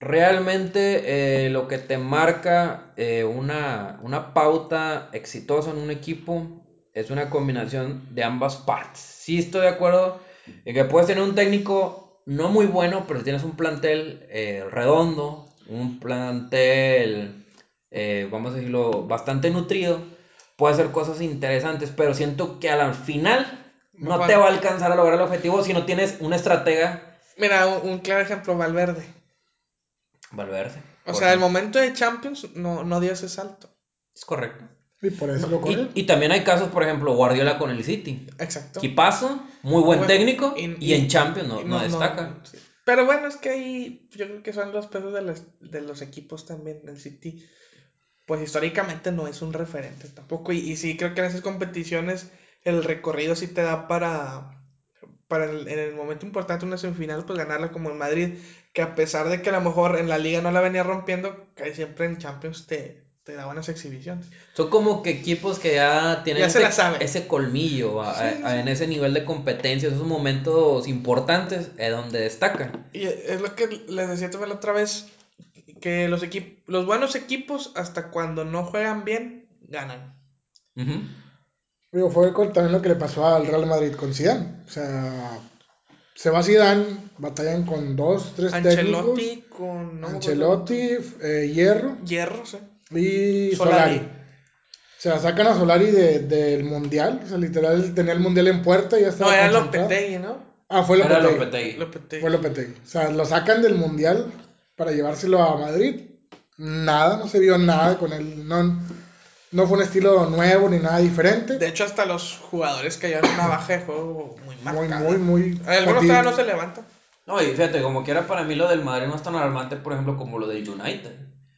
realmente eh, lo que te marca eh, una, una pauta exitosa en un equipo es una combinación de ambas partes. Sí estoy de acuerdo En que puedes tener un técnico no muy bueno, pero si tienes un plantel eh, redondo, un plantel, eh, vamos a decirlo, bastante nutrido, puede hacer cosas interesantes, pero siento que al final no No te va a alcanzar a lograr el objetivo si no tienes una estratega Mira, un, un claro ejemplo, Valverde. Valverde. O sea, el momento de Champions no, no dio ese salto. Es correcto. Y por eso lo Y, corrieron. y también hay casos, por ejemplo, Guardiola con el City. Exacto. Equipazo, muy buen Bueno, técnico, y, y- en Champions no, destaca. sí. Pero bueno, es que ahí yo creo que son los pesos de los, de los equipos también. El City, pues históricamente no es un referente tampoco. Y, sí, creo que en esas competiciones el recorrido sí te da para, para el- en el momento importante, una semifinal, pues ganarla como en Madrid. Que a pesar de que a lo mejor en la liga no la venía rompiendo, casi siempre en Champions te, te da buenas exhibiciones. Son como que equipos que ya tienen Ya ese, la saben. ese colmillo a- Sí, sí, a- sí. en ese nivel de competencia, esos momentos importantes es donde destacan. Y es lo que les decía también la otra vez, que los equipos, los buenos equipos hasta cuando no juegan bien, ganan. Digo, fue con- también lo que le pasó al Real Madrid con Zidane. O sea, se va Zidane, batallan con dos, tres Ancelotti técnicos. con no Ancelotti, eh, Hierro. Hierro, sí. Y Solari. Solari. O sea, sacan a Solari de- del Mundial. O sea, literal tenía el Mundial en puerta y ya No, estaba era concentrado. Lopetegui, ¿no? Ah, fue Era Lopetegui. Lopetegui. Lopetegui. Fue Lopetegui. O sea, lo sacan del Mundial para llevárselo a Madrid. Nada, no se vio nada con él. No, no fue un estilo nuevo ni nada diferente. De hecho, hasta los jugadores cayeron en una baja de juego muy muy, marcada. muy, muy. Algunos fatiga- todavía no se levantan. No, y fíjate, como quiera para mí lo del Madrid no es tan alarmante, por ejemplo, como lo del United.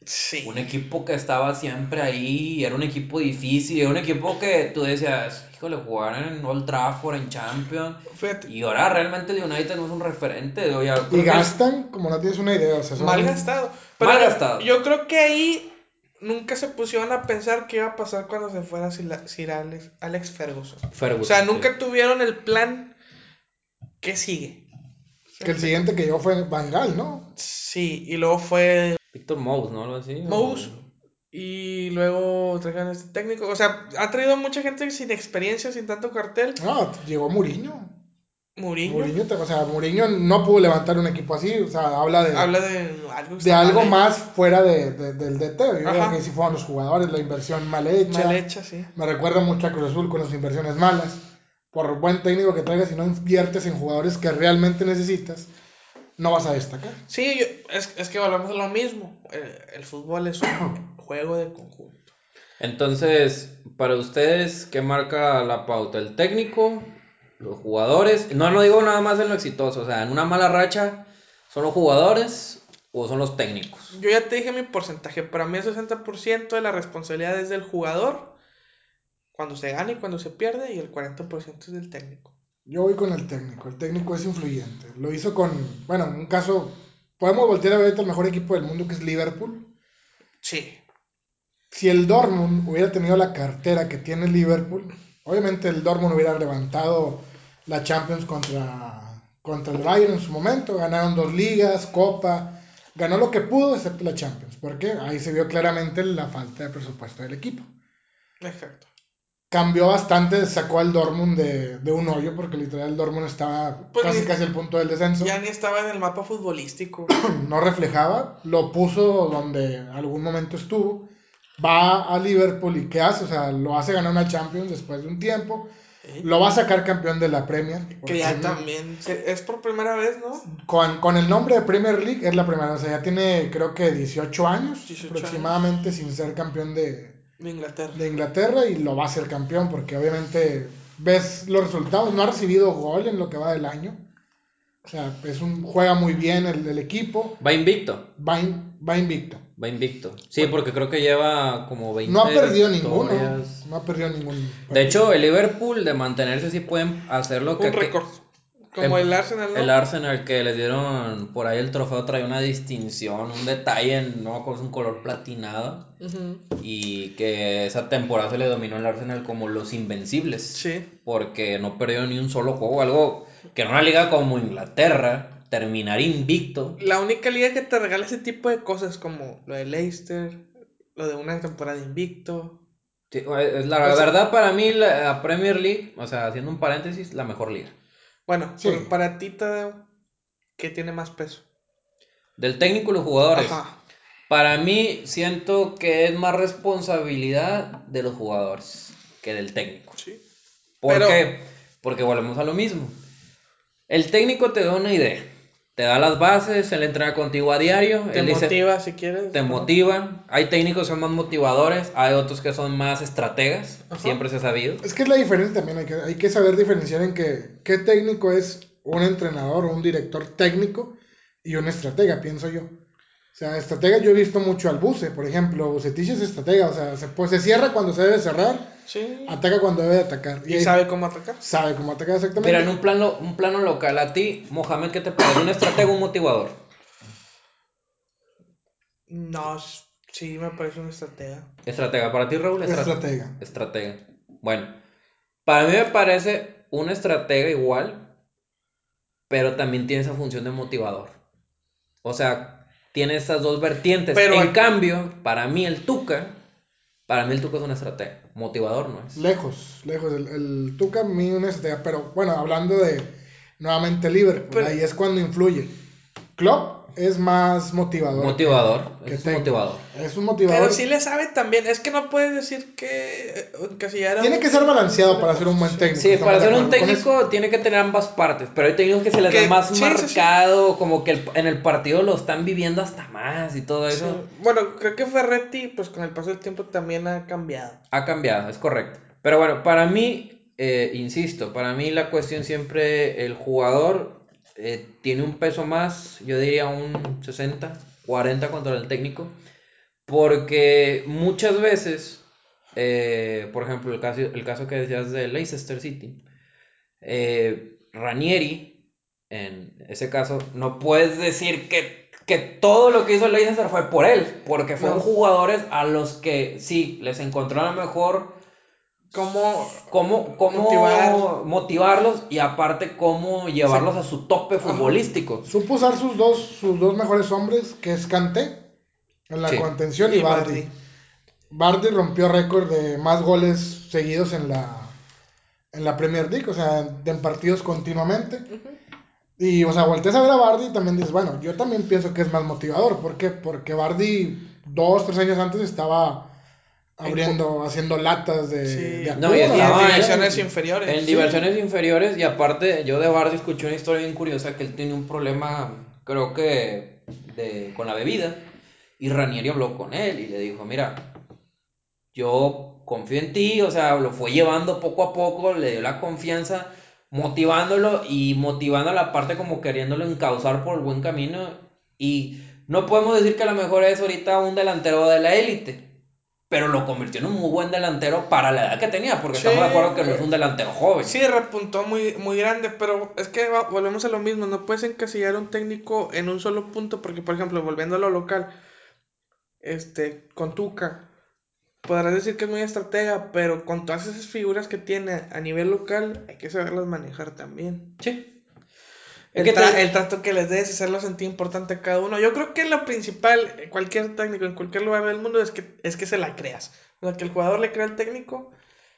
Sí. Un equipo que estaba siempre ahí, era un equipo difícil, era un equipo que tú decías, híjole, jugar en Old Trafford, en Champions. Fíjate, Y ahora realmente el United no es un referente. o Y que- gastan como no tienes una idea. O sea, son- mal gastado. Mal yo- gastado. Yo creo que ahí nunca se pusieron a pensar qué iba a pasar cuando se fuera Sir Sir Alex, Alex Ferguson. Ferguson, O sea, sí. nunca tuvieron el plan que sigue. Que el siguiente que yo fue Van Gaal, ¿no? Sí, y luego fue Víctor Mous, ¿no? Algo así. Mous o- y luego trajeron este técnico. O sea, ha traído mucha gente sin experiencia, sin tanto cartel. No, llegó Mourinho. Mourinho, Mourinho, te- o sea, Mourinho no pudo levantar un equipo así. O sea, habla de, habla de algo, de algo más fuera de, de- del DT. Yo creo que sí fueron los jugadores, la inversión mal hecha. mal hecha, sí. Me recuerda mucho a Cruz Azul con las inversiones malas. Por buen técnico que traigas, si no inviertes en jugadores que realmente necesitas, no vas a destacar. Sí, yo- es, es que volvemos a lo mismo. El, el fútbol es un juego de conjunto. Entonces, para ustedes, ¿qué marca la pauta? ¿El técnico? ¿Los jugadores? No lo digo nada más en lo exitoso, o sea, en una mala racha, ¿son los jugadores o son los técnicos? Yo ya te dije mi porcentaje. Para mí el 60% de la responsabilidad es del jugador cuando se gana y cuando se pierde y el 40% es del técnico. Yo voy con el técnico. El técnico es influyente. Lo hizo con, bueno, un caso, podemos voltear a ver el mejor equipo del mundo que es Liverpool. Sí. Si el Dortmund hubiera tenido la cartera que tiene Liverpool, obviamente el Dortmund hubiera levantado la Champions contra, contra el Bayern en su momento. Ganaron dos ligas, Copa, ganó lo que pudo excepto la Champions. Porque ahí se vio claramente la falta de presupuesto del equipo. Exacto. Cambió bastante, sacó al Dortmund de, de un hoyo porque literal el Dortmund estaba Pues casi ni- casi al punto del descenso. Ya ni estaba en el mapa futbolístico. no reflejaba, lo puso donde algún momento estuvo, va a Liverpool y ¿qué hace? O sea, lo hace ganar una Champions después de un tiempo, Sí. lo va a sacar campeón de la Premier. Que ya también es por primera vez, ¿no? Con, con el nombre de Premier League es la primera, o sea, ya tiene creo que 18 años 18 aproximadamente sin ser campeón de, De Inglaterra. de Inglaterra y lo va a ser campeón porque obviamente ves los resultados, no ha recibido gol en lo que va del año. O sea, es un, juega muy bien el, el equipo, Va invicto, va, in- va invicto. va invicto. Sí, porque creo que lleva como 20 No ha perdido ninguno. No ha perdido ningún. De hecho, el Liverpool de mantenerse sí pueden hacerlo que Un récord. Como el Arsenal, ¿no? El Arsenal que le dieron por ahí el trofeo trae una distinción, un detalle, en- no es un color platinado. Y que esa temporada se le dominó al Arsenal como los invencibles. Sí. Porque no perdió ni un solo juego. Algo que en una liga como Inglaterra, terminar invicto. La única liga que te regala ese tipo de cosas como lo de Leicester, lo de una temporada invicto. sí, es la O sea- verdad para mí la Premier League, o sea, haciendo un paréntesis, la mejor liga. Bueno, Sí. para ti, Tadeo, ¿qué tiene más peso? Del técnico y los jugadores. Ajá. Para mí, siento que es más responsabilidad de los jugadores que del técnico. Sí. ¿Por Pero- qué? Porque volvemos a lo mismo. El técnico te da una idea, te da las bases, él entrena contigo a diario, Te él dice, motiva si quieres. te ¿no? motiva. Hay técnicos que son más motivadores, hay otros que son más estrategas, Ajá. siempre se ha sabido. Es que es la diferencia también, hay que, hay que saber diferenciar en que, qué técnico es un entrenador o un director técnico y un estratega, pienso yo. O sea, estratega yo he visto mucho al Buce, por ejemplo, Bucetich es estratega, o sea, se, pues, se cierra cuando se debe cerrar, Sí. ataca cuando debe atacar. Y sabe cómo atacar. sabe cómo atacar exactamente. Mira, en un plano, un plano local, a ti, Mohamed, ¿qué te parece? ¿Un estratega o un motivador? No, sí, me parece una estratega. Estratega, para ti, Raúl, Estra- Estratega. Estratega. Bueno, para mí me parece un estratega igual, pero también tiene esa función de motivador. O sea, tiene estas dos vertientes. Pero en cambio, para mí el Tuca, para mí el Tuca es un estratega. Motivador no es. Lejos, lejos. El, el Tuca a mí una estratega, pero bueno, hablando de nuevamente Liverpool, Pero- ahí es cuando influye. Klopp es más motivador. Motivador, que es motivador. Es un motivador. Pero sí le sabe también. Es que no puedes decir que encasillar Tiene un que ser balanceado para ser un buen técnico. Sí, para ser un técnico tiene que tener ambas partes, pero hay técnicos que se les Que- da más sí, sí, sí. marcado, como que el- en el partido lo están viviendo hasta más y todo eso. Sí. Bueno, creo que Ferretti, pues con el paso del tiempo también ha cambiado. Ha cambiado, es correcto. Pero bueno, para mí, eh, insisto, para mí la cuestión siempre, el jugador eh, tiene un peso más, yo diría un 60, 40 contra el técnico, porque muchas veces, eh, por ejemplo, el caso, el caso que decías de Leicester City, eh, Ranieri, en ese caso, no puedes decir que, que todo lo que hizo Leicester fue por él, porque fueron No. jugadores a los que sí, les encontró a lo mejor ¿Cómo? cómo, cómo Motivar. motivarlos y aparte cómo llevarlos a su tope futbolístico. Supo usar sus dos, sus dos mejores hombres, que es Kanté, en la Sí. contención, y, Y Bardi. Bardi. Bardi rompió récord de más goles seguidos en la, en la Premier League, o sea, en partidos continuamente. Y, o sea, volteas a ver a Bardi y también dices, bueno, yo también pienso que es más motivador. ¿Por qué? Porque Bardi, dos, tres años antes, estaba abriendo, haciendo latas de, Sí. de No, y atún, Y o en sea, divisiones era- inferiores. En Sí. diversiones inferiores y aparte yo de Bardi escuché una historia bien curiosa que él tenía un problema, creo que de, con la bebida y Ranieri habló con él y le dijo, mira, yo confío en ti, o sea, lo fue llevando poco a poco, le dio la confianza, motivándolo y motivando a la parte como queriéndolo encauzar por el buen camino y no podemos decir que a lo mejor es ahorita un delantero de la élite. Pero lo convirtió en un muy buen delantero para la edad que tenía, porque Sí, estamos de acuerdo que no es güey. un delantero joven. Sí, repuntó muy, muy grande, pero es que volvemos a lo mismo, no puedes encasillar a un técnico en un solo punto, porque por ejemplo, volviendo a lo local, este, con Tuca, podrás decir que es muy estratega, pero con todas esas figuras que tiene a nivel local, hay que saberlas manejar también. Sí. El, tra- te- el trato que les des, hacerlo sentir importante a cada uno. Yo creo que lo principal, cualquier técnico en cualquier lugar del mundo, es que, es que se la creas. O sea, que el jugador le crea al técnico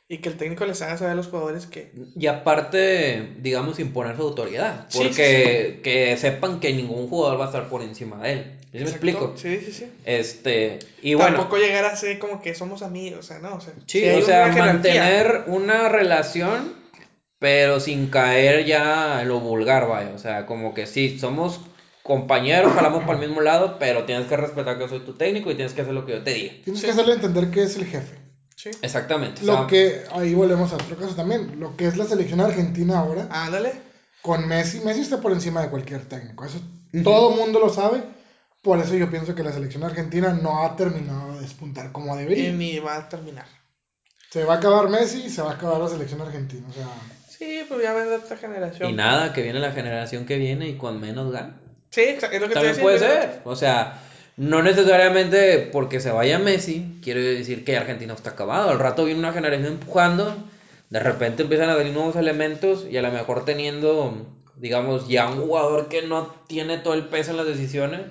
y que el técnico les haga saber a los jugadores que... Y aparte, digamos, imponer su autoridad. Sí, Porque que sepan que ningún jugador va a estar por encima de él. ¿Sí me explico? Sí, sí, sí. Este, y bueno, Tampoco llegar a ser como que somos amigos, o sea, no, o sea, sí, sí hay o sea, mantener una relación, pero sin caer ya en lo vulgar, vaya. O sea, como que sí, somos compañeros, jalamos para el mismo lado, pero tienes que respetar que soy tu técnico y tienes que hacer lo que yo te diga. Tienes Sí. que hacerle entender que es el jefe. Sí. Exactamente. o Lo sea, que, ahí volvemos a otro caso también, lo que es la selección argentina ahora, Ándale. con Messi, Messi está por encima de cualquier técnico, eso todo mundo lo sabe, por eso yo pienso que la selección argentina no ha terminado de despuntar como Y debería. ni va a terminar. Se va a acabar Messi y se va a acabar la selección argentina, o sea, Sí, pues ya vendrá otra generación. y nada, que viene la generación que viene y con menos gana. Sí, es lo que te También puede ser. otra. O sea, no necesariamente porque se vaya Messi, quiere decir que Argentina está acabado. Al rato viene una generación empujando, de repente empiezan a venir nuevos elementos y a lo mejor teniendo, digamos, ya un jugador que no tiene todo el peso en las decisiones.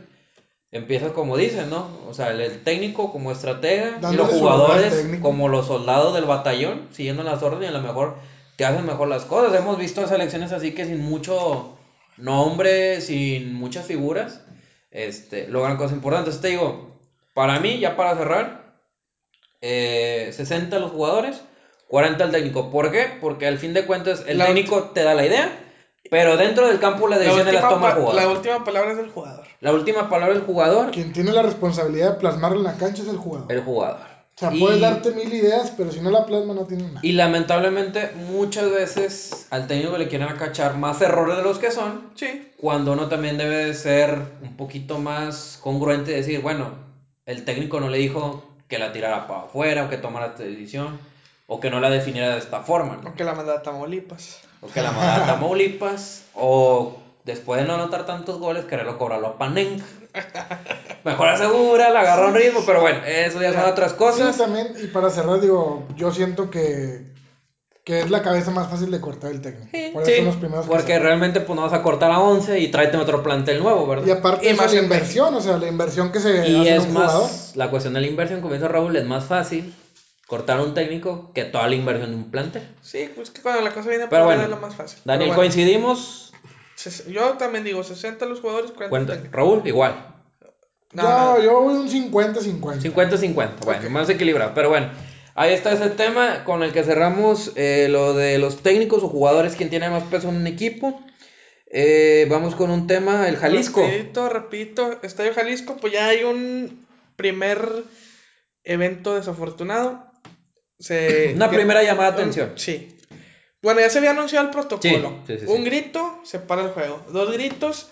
Empiezas como dicen, ¿no? O sea, el, el técnico como estratega y los jugadores como los soldados del batallón, siguiendo las órdenes y a lo mejor que hacen mejor las cosas. Hemos visto selecciones así que sin mucho nombre, sin muchas figuras, este, logran cosas importantes. Te digo, para mí, ya para cerrar, eh, 60 los jugadores, 40 el técnico. ¿Por qué? Porque al fin de cuentas el La técnico te da la idea, pero dentro del campo La decisiones las última, toma el jugador. la última palabra es del jugador. La última palabra del jugador, Quien tiene la responsabilidad de plasmarlo en la cancha es el jugador. el jugador. O sea, Y- puedes darte mil ideas, pero si no la plasma no tiene nada. Y lamentablemente muchas veces al técnico le quieren acachar más errores de los que son, Sí. cuando uno también debe de ser un poquito más congruente y decir, bueno, el técnico no le dijo que la tirara para afuera o que tomara esta decisión o que no la definiera de esta forma, ¿no? Aunque la mandaba a Tamaulipas. o que la mandara a Tamaulipas o después de no anotar tantos goles quererlo cobrarlo a Panenka. Mejor asegura, la agarra un ritmo, pero bueno, eso ya son otras cosas. Sí, también, y para cerrar, digo, yo siento que, que es la cabeza más fácil de cortar el técnico. Por eso Sí, son los primeros que porque realmente pues no vas a cortar a 11 y tráete otro plantel nuevo, Y ¿verdad? aparte Y de eso, más la en inversión, o sea, la inversión que se Y hace en es un más, jugador. la cuestión de la inversión, como dice Raúl, es más fácil cortar a un técnico que toda la inversión de un plantel. Sí, pues que cuando la cosa viene Pero por bueno, es lo más fácil. Daniel, bueno, coincidimos. Yo también digo 60 los jugadores, 40 el Cuenta. técnico. Raúl, igual. No, yo, no. yo voy un 50-50. 50-50, bueno, más equilibrado. Pero bueno, ahí está ese tema con el que cerramos eh, lo de los técnicos o jugadores, quién tiene más peso en un equipo. Eh, vamos con un tema, el Jalisco. Rapidito, rapidito. Estadio Jalisco, pues ya hay un primer evento desafortunado. Se- Una primera llamada de atención. Sí. Bueno, ya se había anunciado el protocolo. Sí, sí, sí, sí. Un grito, se para el juego. Dos gritos,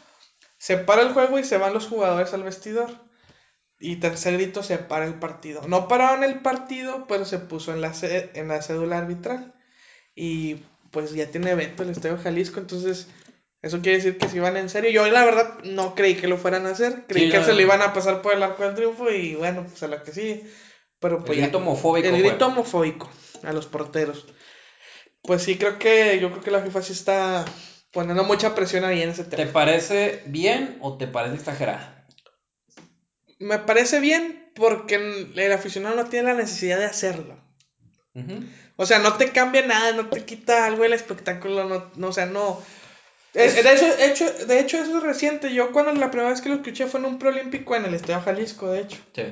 se para el juego y se van los jugadores al vestidor. Y tercer grito, se para el partido. No pararon el partido, pero se puso en la, en la cédula arbitral. Y pues ya tiene evento el Estadio Jalisco, entonces eso quiere decir que si van en serio. Yo la verdad no creí que lo fueran a hacer, creí Sí, que se lo iban a pasar por el arco del triunfo y bueno, pues a la que sí. Pero pues El grito homofóbico El grito homofóbico a los porteros. Pues sí, creo que yo creo que la FIFA sí está poniendo mucha presión ahí en ese ¿Te tema. parece bien o te parece exagerada? Me parece bien porque el aficionado no tiene la necesidad de hacerlo. O sea, no te cambia nada, no te quita algo el espectáculo, no, no o sea, no. Eh, De hecho, hecho, de hecho, eso es reciente. Yo cuando la primera vez que lo escuché fue en un preolímpico en el Estadio Jalisco, de hecho. Sí.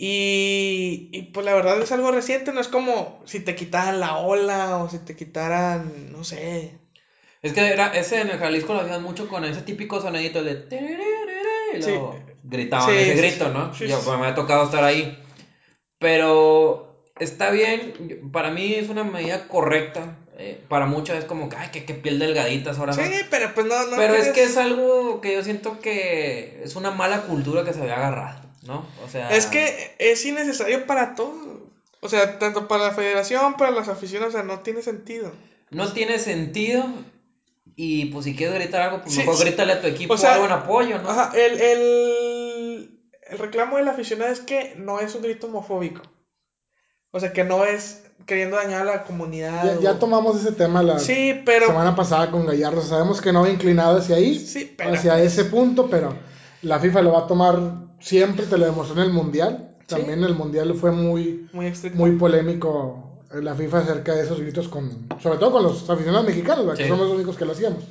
Y, y pues la verdad es algo reciente, no es como si te quitaran la ola o si te quitaran, no sé. Es que era, ese en el Jalisco lo hacían mucho con ese típico sonidito de... tererere, Y luego Sí. gritaban Sí, ese sí, grito. ¿no? Sí, Yo, pues, me ha tocado estar ahí. Pero está bien, para mí es una medida correcta. eh, para muchos es como que, ay, qué, qué piel delgaditas ahora Sí, no. pero pues no, no Pero es que es algo que yo siento que es una mala cultura que se había agarrado, ¿no? O sea... Es que es innecesario para todo. O sea, tanto para la federación, para las aficiones, o sea, no tiene sentido. No tiene sentido. Y pues si quieres gritar algo, pues Sí, mejor sí. grítale a tu equipo O sea, algo en apoyo, ¿no? Ajá, el, el, el reclamo del aficionado es que no es un grito homofóbico. O sea, que no es queriendo dañar a la comunidad. Ya, o- ya tomamos ese tema la Sí, pero. semana pasada con Gallardo. Sabemos que no va inclinado hacia ahí, Sí, pero hacia ese punto, pero la FIFA lo va a tomar siempre, te lo demostró en el Mundial. También el Mundial fue muy, Muy polémico en la FIFA acerca de esos gritos, con, sobre todo con los aficionados mexicanos, ¿verdad? que somos los únicos que lo hacíamos.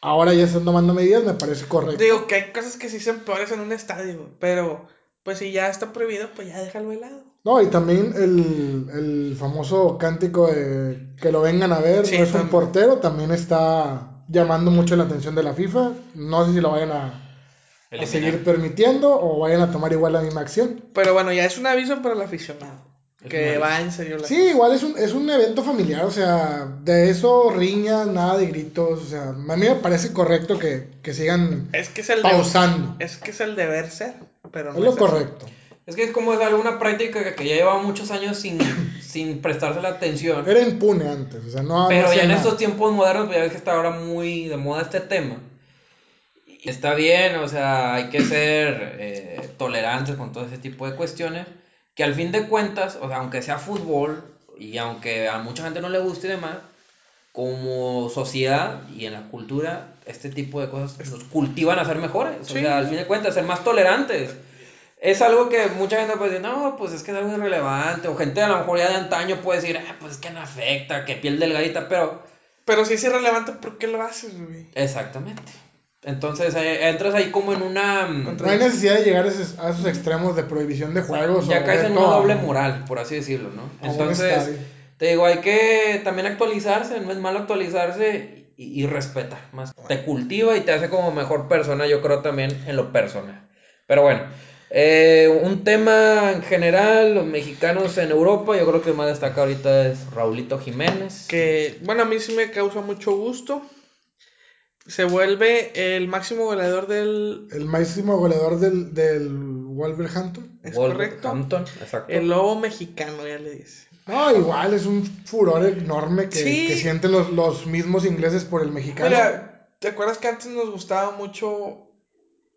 Ahora ya están tomando medidas, me parece correcto. Digo que hay cosas que sí son peores en un estadio, pero pues si ya está prohibido, pues ya déjalo de lado. No, y también el, el famoso cántico de que lo vengan a ver, Sí, no es un portero, también está llamando mucho la atención de la FIFA. No sé si lo vayan a Eliminar. seguir permitiendo o vayan a tomar igual la misma acción. Pero bueno, ya es un aviso para el aficionado. Es que va en serio la Sí, igual es un, es un evento familiar, o sea, de eso riñas, nada de gritos, o sea, a mí me parece correcto que, que sigan Es que es el pausando. Es que es el deber ser, pero no Es lo correcto. Es que es como es alguna práctica que, que ya lleva muchos años sin, sin prestarse la atención. Era impune antes, o sea, no, no Pero ya en nada. estos tiempos modernos, pues ya ves que está ahora muy de moda este tema. Y está bien, o sea, hay que ser eh, tolerantes con todo ese tipo de cuestiones. Que al fin de cuentas, o sea, aunque sea fútbol y aunque a mucha gente no le guste y demás, como sociedad y en la cultura, este tipo de cosas nos cultivan a ser mejores. Sí. O sea, al fin de cuentas, ser más tolerantes. es algo que mucha gente puede decir, no, pues es que es algo irrelevante. O gente a lo mejor ya de antaño puede decir, ah, pues es que no afecta, que piel delgadita, pero. Pero si es irrelevante, ¿por qué lo haces, güey? Exactamente. Entonces eh, entras ahí como en una. mm, No hay necesidad de llegar a esos, a esos extremos de prohibición de juegos. Ya o caes en una doble moral, por así decirlo, ¿no? Entonces, te digo, hay que también actualizarse, no es malo actualizarse y, y respeta, más te cultiva y te hace como mejor persona, yo creo también en lo personal. Pero bueno, eh, un tema en general, los mexicanos en Europa, yo creo que más destaca ahorita es Raulito Jiménez. Que, bueno, a mí sí me causa mucho gusto. Se vuelve el máximo goleador del. El máximo goleador del, del Wolverhampton. Es correcto. Exacto. El lobo mexicano, ya le dice. No, igual es un furor enorme que, Sí. que sienten los, los mismos ingleses por el mexicano. Mira, ¿te acuerdas que antes nos gustaba mucho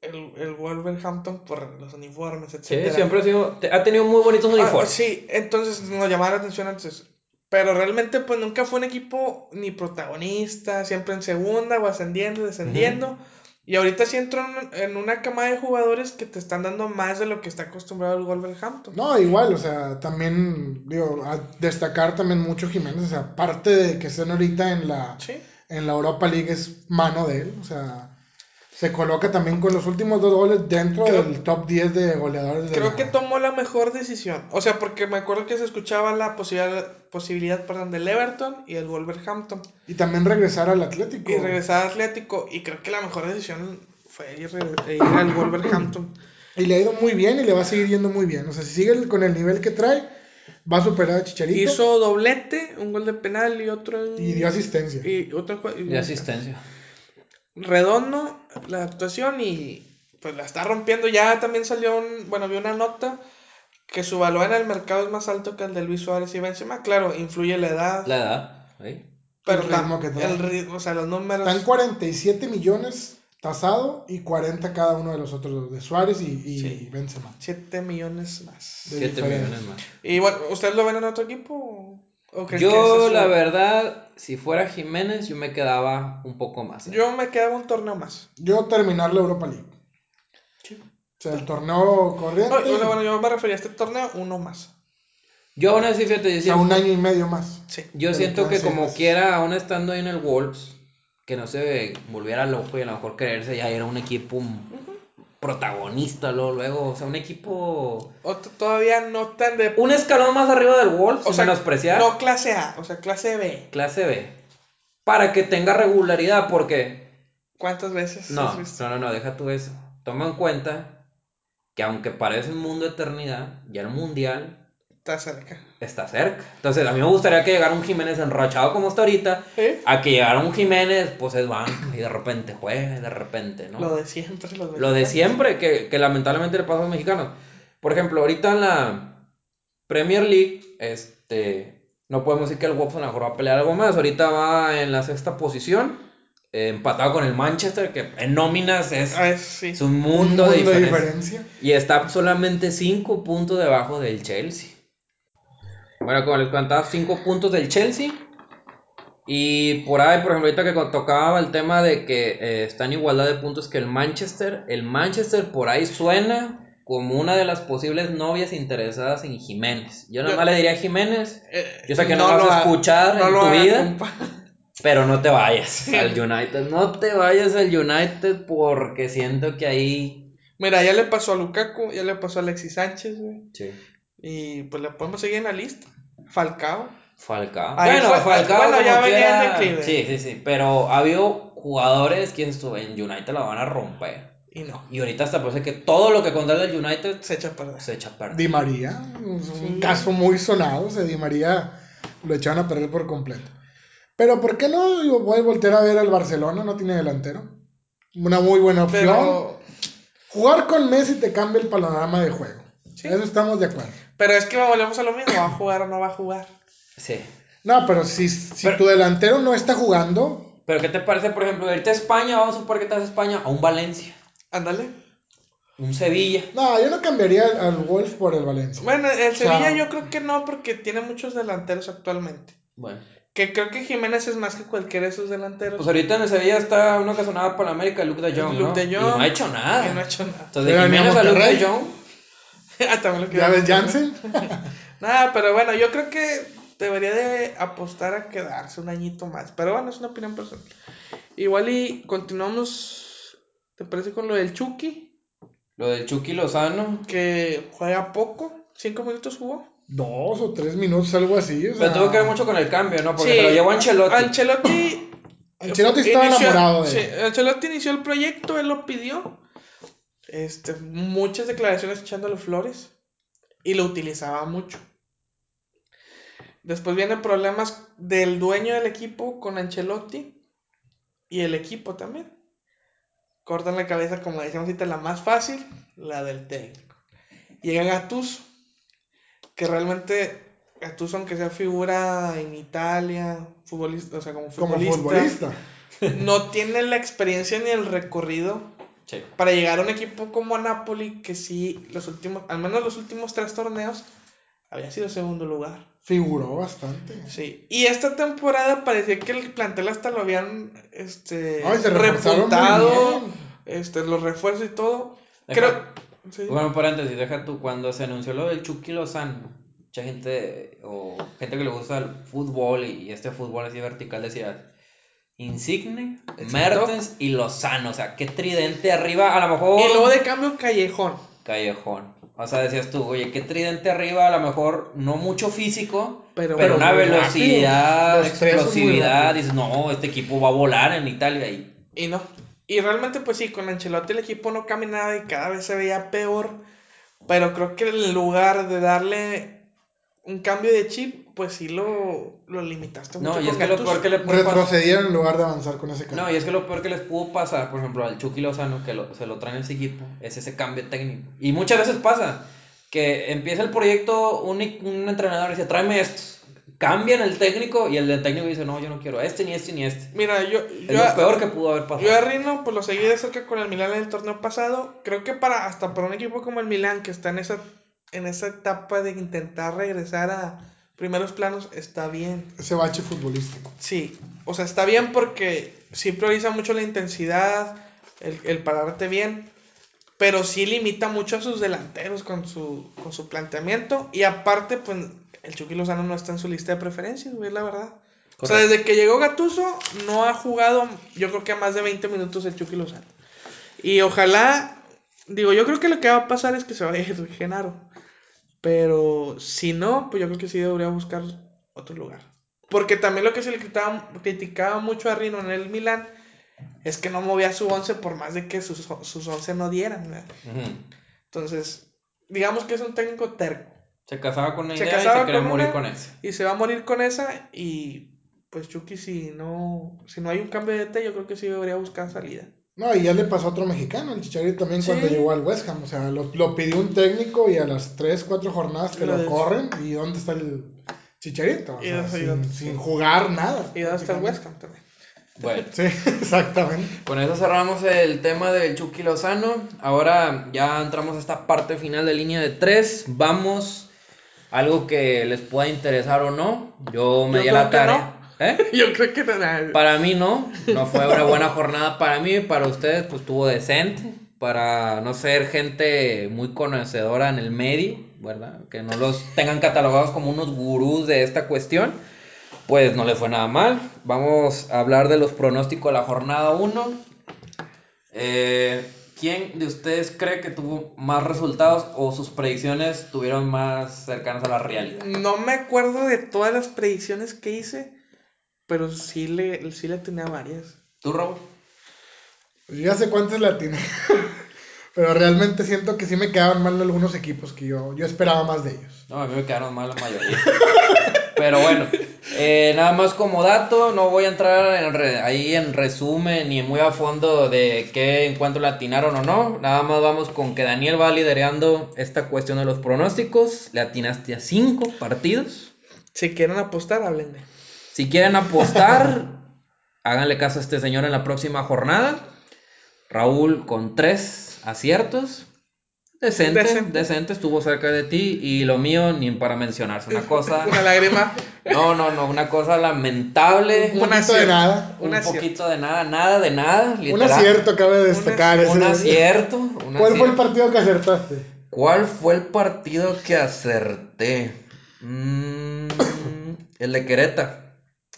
el, el Wolverhampton por los uniformes, Sí, etcétera? siempre ha sido, ha tenido muy bonitos Ah, uniformes. sí, entonces nos llamaba la atención antes. Pero realmente, pues nunca fue un equipo ni protagonista, siempre en segunda o ascendiendo, descendiendo. Y ahorita sí entró en, en una cama de jugadores que te están dando más de lo que está acostumbrado el Wolverhampton. No, igual, o sea, también, digo, a destacar también mucho Jiménez, o sea, aparte de que estén ahorita en la, Sí. en la Europa League es mano de él, o sea, se coloca también con los últimos dos goles dentro Creo- del top 10 de goleadores de Creo la- que tomó la mejor decisión. O sea, porque me acuerdo que se escuchaba la posibilidad, posibilidad perdón, del Everton y el Wolverhampton. Y también regresar al Atlético. Y regresar a Atlético. Y creo que la mejor decisión fue ir, ir al Wolverhampton. Y le ha ido muy bien y le va a seguir yendo muy bien. O sea, si sigue con el nivel que trae, va a superar a Chicharito. Hizo doblete, un gol de penal y otro en- Y dio asistencia. Y otro jue- De asistencia. Redondo la actuación y pues la está rompiendo. Ya también salió un, bueno, vi una nota que su valor en el mercado es más alto que el de Luis Suárez y Benzema. Claro, influye la edad, La edad. ¿sí? pero el ritmo que trae. el ritmo, o sea, los números. Están 47 millones tasado y 40 cada uno de los otros dos, de Suárez y, y Sí. Benzema. 7 millones más. De 7 diferencia. millones más. Y bueno, ¿ustedes lo ven en otro equipo? o- creen Yo, es la verdad, si fuera Jiménez, yo me quedaba un poco más. ¿eh? Yo me quedaba un torneo más. Yo terminar la Europa League. O sea, el torneo corriente. No, o sea, bueno, yo me refería a este torneo, uno más. Yo aún así, fíjate, yo o sea, siento, un año y medio más. Sí. yo siento que como meses. quiera, aún estando ahí en el Wolves, que no se volviera loco y a lo mejor creerse ya era un equipo protagonista luego, luego, o sea, un equipo... Otro- todavía no tan de. Un escalón más arriba del Wolves, O sin sea, menospreciar, no clase A, o sea, clase B. clase B, para que tenga regularidad, porque... ¿Cuántas veces No, has visto? no, no, no, deja tú eso. Toma en cuenta que aunque parece un mundo de eternidad, ya el mundial Está cerca. está cerca. Entonces, a mí me gustaría que llegara un Jiménez enrachado como está ahorita, ¿Eh? a que llegara un Jiménez, pues es banca y de repente juega y de repente, ¿no? Lo de siempre, Lo de mexicanos. siempre, que, que lamentablemente le pasa a los mexicanos. Por ejemplo, ahorita en la Premier League, este, no podemos decir que el lo mejor va a pelear algo más. Ahorita va en la sexta posición, eh, empatado con el Manchester, que en nóminas es, Ah, es- sí. es un Un mundo, de diferencia. Y está solamente 5 puntos debajo del Chelsea. Bueno, como les contaba, 5 puntos del Chelsea. Y por ahí, por ejemplo, ahorita que tocaba el tema de que eh, está en igualdad de puntos que el Manchester, el Manchester por ahí suena como una de las posibles novias interesadas en Jiménez. Yo nada más le diría a Jiménez, Eh, yo sé que no, vas lo a ha- escuchar no en tu vida, pero no te vayas al United. No te vayas al United porque siento que ahí... Mira, ya le pasó a Lukaku, ya le pasó a Alexis Sánchez, güey. Sí. Y pues le podemos seguir en la lista. Falcao. Falcao. Ahí bueno, fue- Falcao bueno, ya venía en quiera-. Sí, sí, sí. Pero ha habido jugadores que en United la van a romper. Y no. Y ahorita hasta parece que todo lo que contrata el United Se echa a perder. se echa a perder. Di María, un Sí. caso muy sonado. O sea, Di María lo echaron a perder por completo. Pero ¿por qué no? Yo voy a voltear a ver al Barcelona, no tiene delantero. Una muy buena opción. Pero. Jugar con Messi te cambia el panorama de juego. Sí. Eso estamos de acuerdo. Pero es que volvemos a lo mismo. ¿Va a jugar o no va a jugar? Sí. No, pero si, si Pero- tu delantero no está jugando, Pero ¿qué te parece, por ejemplo, irte a España? Vamos a suponer que te vas a España, a un Valencia, Ándale. un Sevilla. no, yo no cambiaría al, Wolf por el Valencia. Bueno, el sea- Sevilla yo creo que no, porque tiene muchos delanteros actualmente. Bueno. Que creo que Jiménez es más que cualquiera de esos delanteros. Pues ahorita en el Sevilla está uno que sonaba para la América, Luke de Jong, Luke ¿no? de Y Jong. no ha hecho nada. Y no ha hecho nada. Entonces, Pero Jiménez a Luke de Jong. También lo ¿Ya ves. Jansen? Nada, pero bueno, yo creo que debería de apostar a quedarse un añito más. Pero bueno, es una opinión personal. Igual y continuamos, ¿te parece con lo del Chucky? Lo del Chucky Lozano. Que juega poco, cinco minutos jugó. Dos o tres minutos, algo así. O sea, Pero tuvo que ver mucho con el cambio, ¿no? Porque Sí, lo llevó Ancelotti. Ancelotti Ancelotti estaba inició- enamorado de sí, él. Ancelotti inició el proyecto, él lo pidió. Este, muchas declaraciones echándole flores. Y lo utilizaba mucho. Después vienen problemas del dueño del equipo con Ancelotti. Y el equipo también. Cortan la cabeza, como decíamos ahorita, la más fácil, la del técnico. Llega Gattuso, que realmente Gattuso, aunque sea figura en Italia, futbolista, o sea, como como futbolista. no tiene la experiencia ni el recorrido Sí. para llegar a un equipo como Napoli, que sí, los últimos, al menos los últimos tres torneos, había sido segundo lugar. Figuró bastante. Sí. Y esta temporada parecía que el plantel hasta lo habían este, se repuntado, este, los refuerzos y todo. Deja- Creo. sí. Bueno, paréntesis, deja tú, cuando se anunció lo del Chucky Lozano, mucha gente, o gente que le gusta el fútbol y, y este fútbol así vertical decía, Insigne. Mertens y Lozano, o sea, qué tridente arriba, a lo mejor Y luego de cambio, Callejón. Callejón. O sea, decías tú, oye, qué tridente arriba, a lo mejor no mucho físico, Pero- una velocidad, explosividad, dices, no, este equipo va a volar en Italia y Y no. Y realmente, pues sí, con Ancelotti el equipo no caminaba y cada vez se veía peor. Pero creo que en lugar de darle un cambio de chip, pues sí lo, lo limitaste mucho No, y es que lo peor que le puede pasar. Retrocedieron en lugar de avanzar con ese cambio. No, y es que lo peor que les pudo pasar, por ejemplo, al Chucky Lozano, que lo- se lo traen ese equipo, es ese cambio técnico. Y muchas veces pasa que empieza el proyecto, un, un entrenador dice, tráeme estos. Cambian el técnico y el técnico dice, no, yo no quiero a este, ni este, ni este. Mira, yo, Es yo, lo peor que pudo haber pasado. yo a Rino, pues lo seguí de cerca con el Milan en el torneo pasado. Creo que para hasta para un equipo como el Milan, que está en esa, en esa etapa de intentar regresar a primeros planos, está bien. Ese bache futbolístico. Sí, o sea, está bien porque sí prioriza mucho la intensidad, el, el pararte bien, pero sí limita mucho a sus delanteros con su, con su planteamiento. Y aparte, pues el Chucky Lozano no está en su lista de preferencias, güey, es la verdad. O sea, desde que llegó Gatuso, no ha jugado, yo creo que a más de 20 minutos el Chucky Lozano. Y ojalá, digo, yo creo que lo que va a pasar es que se vaya a ir Genaro. Pero si no, pues yo creo que sí debería buscar otro lugar. Porque también lo que se le criticaba, criticaba mucho a Rino en el Milan es que no movía su 11 por más de que sus, sus 11 no dieran. Entonces, digamos que es un técnico terco. Se casaba con una Se idea y se quería morir con esa. y se va a morir con esa. Y pues Chucky, si no, si no hay un cambio de té, yo creo que sí debería buscar salida. No, y ya le pasó a otro mexicano, el Chicharito también cuando llegó al West Ham. O sea, lo, lo pidió un técnico y a las 3, 4 jornadas te Lo corren. ¿Y dónde está el Chicharito? O Y sea, dónde- y sin, dónde- sin jugar nada. Y hasta el prácticamente. West Ham también. Bueno. Sí, exactamente. Con eso cerramos el tema del Chucky Lozano. Ahora ya entramos a esta parte final de línea de tres. Vamos a algo que les pueda interesar o no. Yo me Yo di a la que tarea. ¿Eh? Yo creo que no. Para mí no, no fue una buena jornada para mí, para ustedes pues estuvo decente, para no ser gente muy conocedora en el medio, ¿verdad? Que no los tengan catalogados como unos gurús de esta cuestión, pues no les fue nada mal. Vamos a hablar de los pronósticos de la jornada 1. Eh, ¿Quién de ustedes cree que tuvo más resultados o sus predicciones tuvieron más cercanas a la realidad? No me acuerdo de todas las predicciones que hice, pero sí le, sí le tenía varias. ¿Tú, Raúl? Pues yo ya sé cuántas la tiene. Pero realmente siento que sí me quedaban mal algunos equipos que yo, yo esperaba más de ellos. No, a mí me quedaron mal la mayoría. Pero bueno, eh, nada más como dato, no voy a entrar en re- ahí en resumen ni muy a fondo de qué encuentro le atinaron o no. Nada más vamos con que Daniel va liderando esta cuestión de los pronósticos. Le atinaste a cinco partidos. Si quieren apostar, háblenme. Si quieren apostar, háganle caso a este señor en la próxima jornada. Raúl con tres aciertos. Decente, Decente. decente, estuvo cerca de ti. Y lo mío, ni para mencionarse. Una cosa. Una lágrima. No, no, no, una cosa lamentable. Un Un poquito de acierto. nada. Un poquito de nada, nada de nada. Un acierto cabe destacar. Un acierto. un ¿Cuál fue el partido que acertaste? ¿Cuál fue el partido que acerté? Mm, el de Querétaro.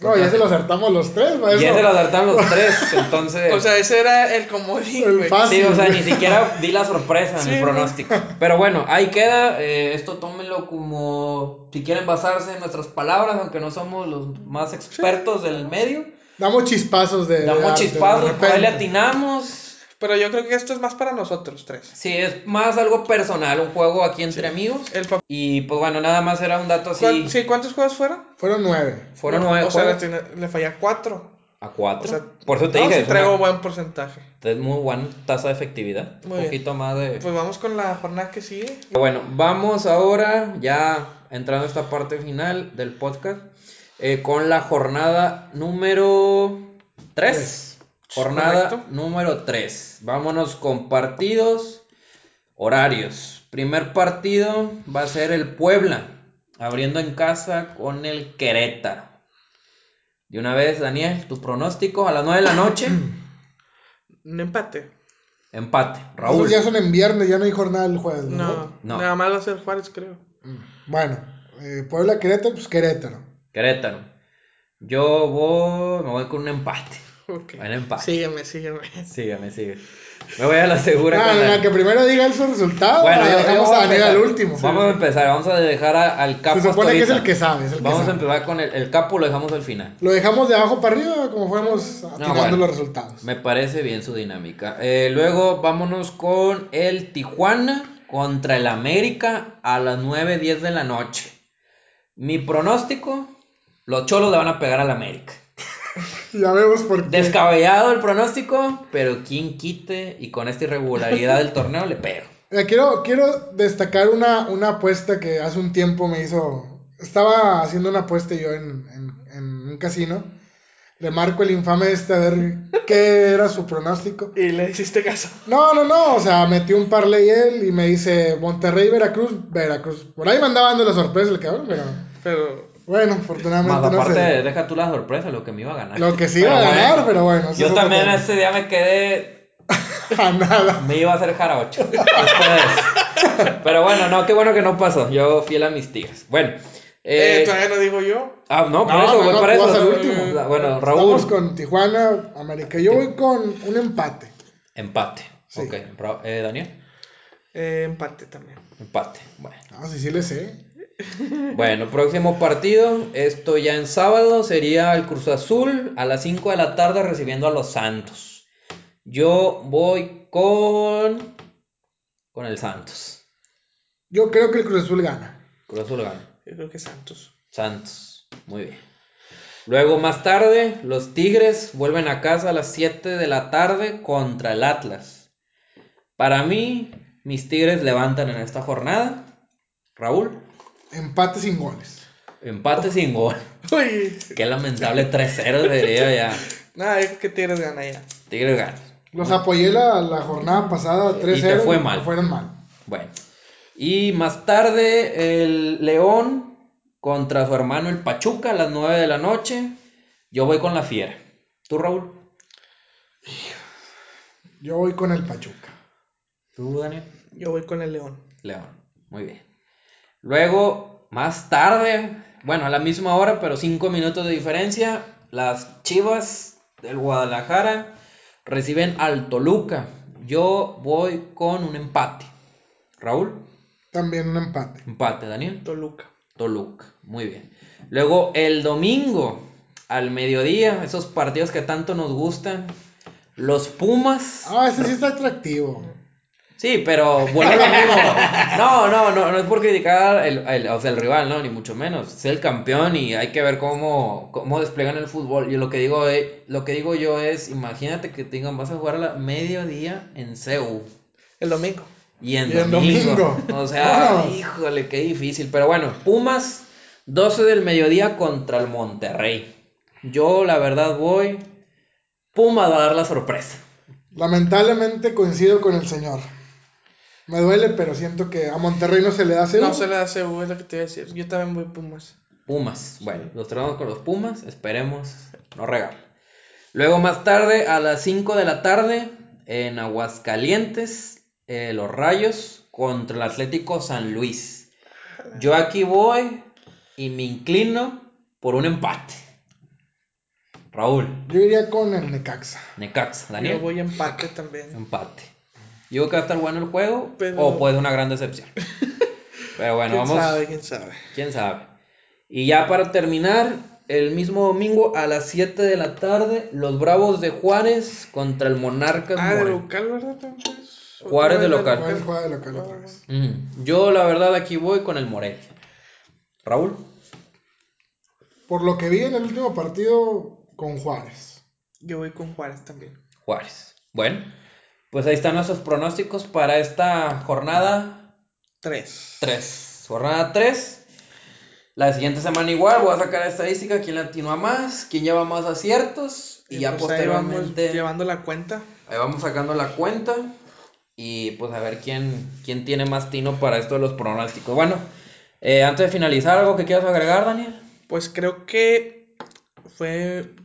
No, ya se lo acertamos los tres, maestro. ese lo acertaron los tres, entonces... O sea, ese era el comodín, El fácil. Sí, o sea, ni siquiera di la sorpresa en Sí, el no. pronóstico. Pero bueno, ahí queda. eh, esto tómenlo como si quieren basarse en nuestras palabras, aunque no somos los más expertos del medio. Damos chispazos de. de Damos arte, chispazos, de por ahí le atinamos. Pero yo creo que esto es más para nosotros tres. Sí, es más algo personal, un juego aquí entre amigos. El Y pues bueno, nada más era un dato así. ¿Cuán- sí, ¿cuántos juegos fueron? Fueron nueve. Fueron nueve O sea, le, le falla cuatro. a cuatro. O sea, por eso te no, dije, traigo una- buen porcentaje. es muy buena tasa de efectividad. Muy un bien. poquito más de. Pues vamos con la jornada que sigue. Bueno, vamos ahora ya entrando a esta parte final del podcast eh, con la jornada número 3. Jornada Correcto. número 3. Vámonos con partidos, horarios. Primer partido va a ser el Puebla, abriendo en casa con el Querétaro. De una vez, Daniel, tu pronóstico a las 9 de la noche. Un empate. Empate. Esos Raúl. ya son en viernes, ya no hay jornada el jueves, ¿no? No, No. nada más va a ser Juárez, creo. Bueno, eh, Puebla Querétaro, pues Querétaro. Querétaro. Yo voy, me voy con un empate. Ok. Buen empate. Sígueme, sígueme. Sígueme, sigue. Me voy a la segura. No, con no, la- no, que primero diga él su resultado. Bueno, yo- dejamos a a Daniel al último. Vamos a empezar, vamos a dejar a- al capo. Se supone que es el que sabe, es el que Vamos a sabe. empezar con el, el capo, lo dejamos al final. Lo dejamos de abajo para arriba, como atinando bueno. los resultados. Me parece bien su dinámica. Eh, luego vámonos con el Tijuana contra el América a las 9.10 de la noche. Mi pronóstico, los cholos le van a pegar al América. Ya vemos por qué. Descabellado el pronóstico, pero quien quite y con esta irregularidad del torneo le pego. Quiero, quiero destacar una, una apuesta que hace un tiempo me hizo. Estaba haciendo una apuesta yo en, en- en un casino. Le marco el infame este a ver qué era su pronóstico. Y le hiciste caso. No, no, no. O sea, metió un parlay él y me dice Monterrey, Veracruz, Veracruz. Por ahí me andaba dando la sorpresa el cabrón, pero Pero bueno, afortunadamente Más no aparte, sé. deja tú la sorpresa, lo que me iba a ganar. Lo que sí iba a ganar, pero bueno, Yo también ese día me quedé, A nada. me iba a hacer jarocho. Pero bueno, no, qué bueno que no pasó. Yo fiel a mis tigres. Bueno. eh, Eh, todavía no digo yo. ah, no, por No, eso, voy no, para eso. Bueno, Raúl. Estamos con Tijuana, América. Yo voy con un empate. Empate. Sí. Ok. Ra- eh, Daniel. Eh, empate también. Empate. Bueno. Ah, sí, sí le sé. Bueno, próximo partido, esto ya en sábado, sería el Cruz Azul a las 5 de la tarde recibiendo a los Santos. Yo voy con... con el Santos. Yo creo que el Cruz Azul gana. Cruz Azul gana. Yo creo que Santos. Santos. Muy bien. Luego más tarde, los Tigres vuelven a casa a las 7 de la tarde contra el Atlas. Para mí, mis Tigres levantan en esta jornada. Raúl, Empate sin goles. empate sin gol. Uy. Qué lamentable 3-0 sería ya. Nada, creo que Tigres gana ya. Tigres gana. Los apoyé la, la jornada pasada 3-0. Y te fue mal. Me fueron mal. Bueno. Y más tarde, el León contra su hermano el Pachuca a las 9 de la noche. Yo voy con la fiera. ¿Tú, Raúl? Yo voy con el Pachuca. ¿Tú, Daniel? Yo voy con el León. León. Muy bien. Luego, más tarde, bueno, a la misma hora, pero 5 minutos de diferencia, las Chivas del Guadalajara reciben al Toluca. Yo voy con un empate. Raúl, También un empate. empate, Daniel. Toluca. Toluca, muy bien. Luego el domingo al mediodía, esos partidos que tanto nos gustan, los Pumas. Ah, ese sí está atractivo. Sí, pero vuelve a lo mismo. No, no, no, no es por criticar el, el- o sea, el rival, no, ni mucho menos. Es el campeón y hay que ver cómo, cómo despliegan el fútbol. Y lo que digo es, lo que digo yo es, imagínate que tengan, vas a jugar a la mediodía en CEU. El domingo. Y en Y en domingo. domingo. O sea, híjole, qué difícil. Pero bueno, Pumas, 12 del mediodía contra el Monterrey. Yo, la verdad, voy. Pumas va a dar la sorpresa. Lamentablemente coincido con el señor. Me duele, pero siento que a Monterrey no se le da CU. No se le hace U, es lo que te iba a decir. Yo también voy Pumas. Pumas. Bueno, los traemos con los Pumas. Esperemos no regar. Luego, más tarde, a las 5 de la tarde, en Aguascalientes, eh, los Rayos contra el Atlético San Luis. Yo aquí voy y me inclino por un empate. Raúl, Yo iría con el Necaxa. Necaxa, Daniel. Yo voy a empate también. Empate. Yo creo que va a estar bueno el juego Pero- o puede ser una gran decepción. Pero bueno, ¿Quién vamos. sabe? ¿Quién sabe? quién sabe. Y ya para terminar, el mismo domingo a las 7 de la tarde, los Bravos de Juárez contra el Monarcas Ah, de local, ¿verdad? Entonces, Juárez de local. Juárez juega de local otra vez. Ujú. Yo la verdad aquí voy con el Morelia. Raúl. Por lo que vi en el último partido con Juárez. Yo voy con Juárez también. Juárez. Bueno, pues ahí están nuestros pronósticos para esta jornada Tres. 3. Jornada 3. La siguiente semana igual voy a sacar estadística, quién le atinó a más, quién lleva más aciertos y, ya pues ahí vamos posteriormente llevando la cuenta. ahí vamos sacando la cuenta y pues a ver quién, quién tiene más tino para esto de los pronósticos. Bueno, eh, antes de finalizar, ¿algo que quieras agregar, Daniel? Pues creo que fue.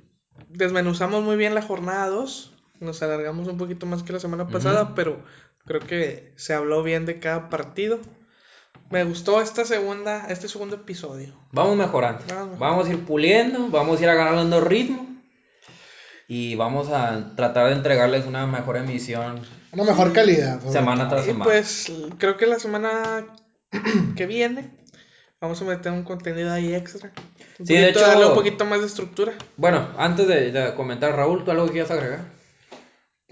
Desmenuzamos muy bien la jornada 2. Nos alargamos un poquito más que la semana pasada, pero creo que se habló bien de cada partido. Me gustó esta segunda, este segundo episodio. Vamos mejorando. Vamos mejorando. Vamos a ir puliendo, vamos a ir agarrando ritmo y vamos a tratar de entregarles una mejor emisión Una mejor calidad. semana tras Y semana. pues creo que la semana que viene vamos a meter un contenido ahí extra. Un Sí, de hecho- darle un poquito más de estructura. Bueno, antes de, de comentar, Raúl, ¿tú algo que quieras agregar?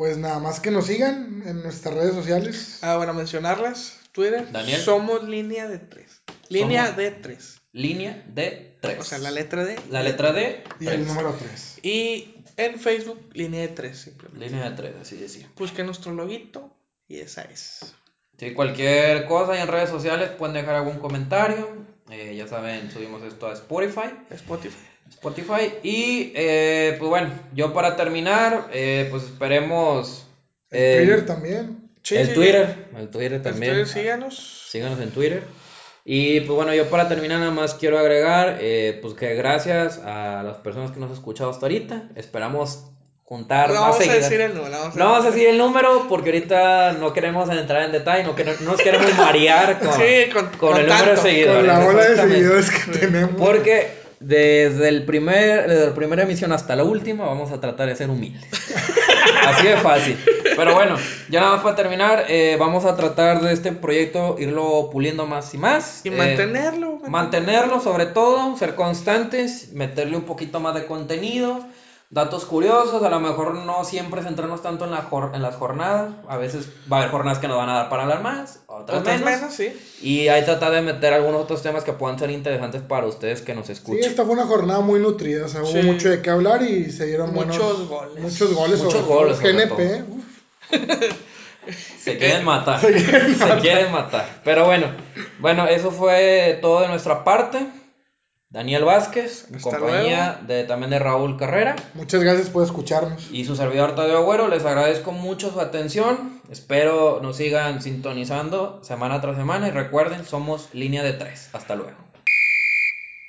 Pues nada más que nos sigan en nuestras redes sociales. Ah, bueno, mencionarlas. Twitter. Daniel. Somos línea de tres. Línea Somos- de tres. Línea de 3. O sea, la letra D. La letra D. Y tres. el número 3. Y en Facebook, línea de tres. simplemente. Línea de 3, así decía. Busquen nuestro loguito y esa es. Sí, cualquier cosa y en redes sociales pueden dejar algún comentario. Eh, ya saben, subimos esto a Spotify. Spotify. Spotify. Y eh, pues bueno, yo para terminar, eh, pues esperemos. eh, Twitter también. Sí, el sí, Twitter. El Twitter también. Síganos. Síganos en Twitter. Y pues bueno, yo para terminar nada más quiero agregar, eh, pues que gracias a las personas que nos han escuchado hasta ahorita. Esperamos juntar No más vamos a decir el número. Vamos a No vamos a decir el número porque ahorita no queremos entrar en detalle, no, queremos- no nos queremos marear con, Sí, con- con con el número de seguidores. Con la ola de seguidores que tenemos. Porque desde, el primer, desde la primera emisión hasta la última vamos a tratar de ser humildes. Así de fácil. Pero bueno, ya nada más para terminar, eh, vamos a tratar de este proyecto irlo puliendo más y más. Y Eh, mantenerlo. Mantenerlo sobre todo, ser constantes, meterle un poquito más de contenido, datos curiosos, a lo mejor no siempre centrarnos tanto en, la jor- en las jornadas, a veces va a haber jornadas que nos van a dar para hablar más, otras, Otras menos, menos, sí. y hay tratar de meter algunos otros temas que puedan ser interesantes para ustedes que nos Sí, escuchen. esta fue una jornada muy nutrida. O sea, hubo Sí. mucho de qué hablar y se dieron Muchos buenos, goles. Muchos goles. Muchos goles, sobre GNP. uf. Se quieren matar. Se quieren matar. Pero bueno, bueno, eso fue todo de nuestra parte. Daniel Vázquez, en compañía de, también de Raúl Carrera. Muchas gracias por escucharnos. Y su servidor Tadeo Agüero, les agradezco mucho su atención. Espero nos sigan sintonizando semana tras semana. Y recuerden, somos línea de tres. Hasta luego.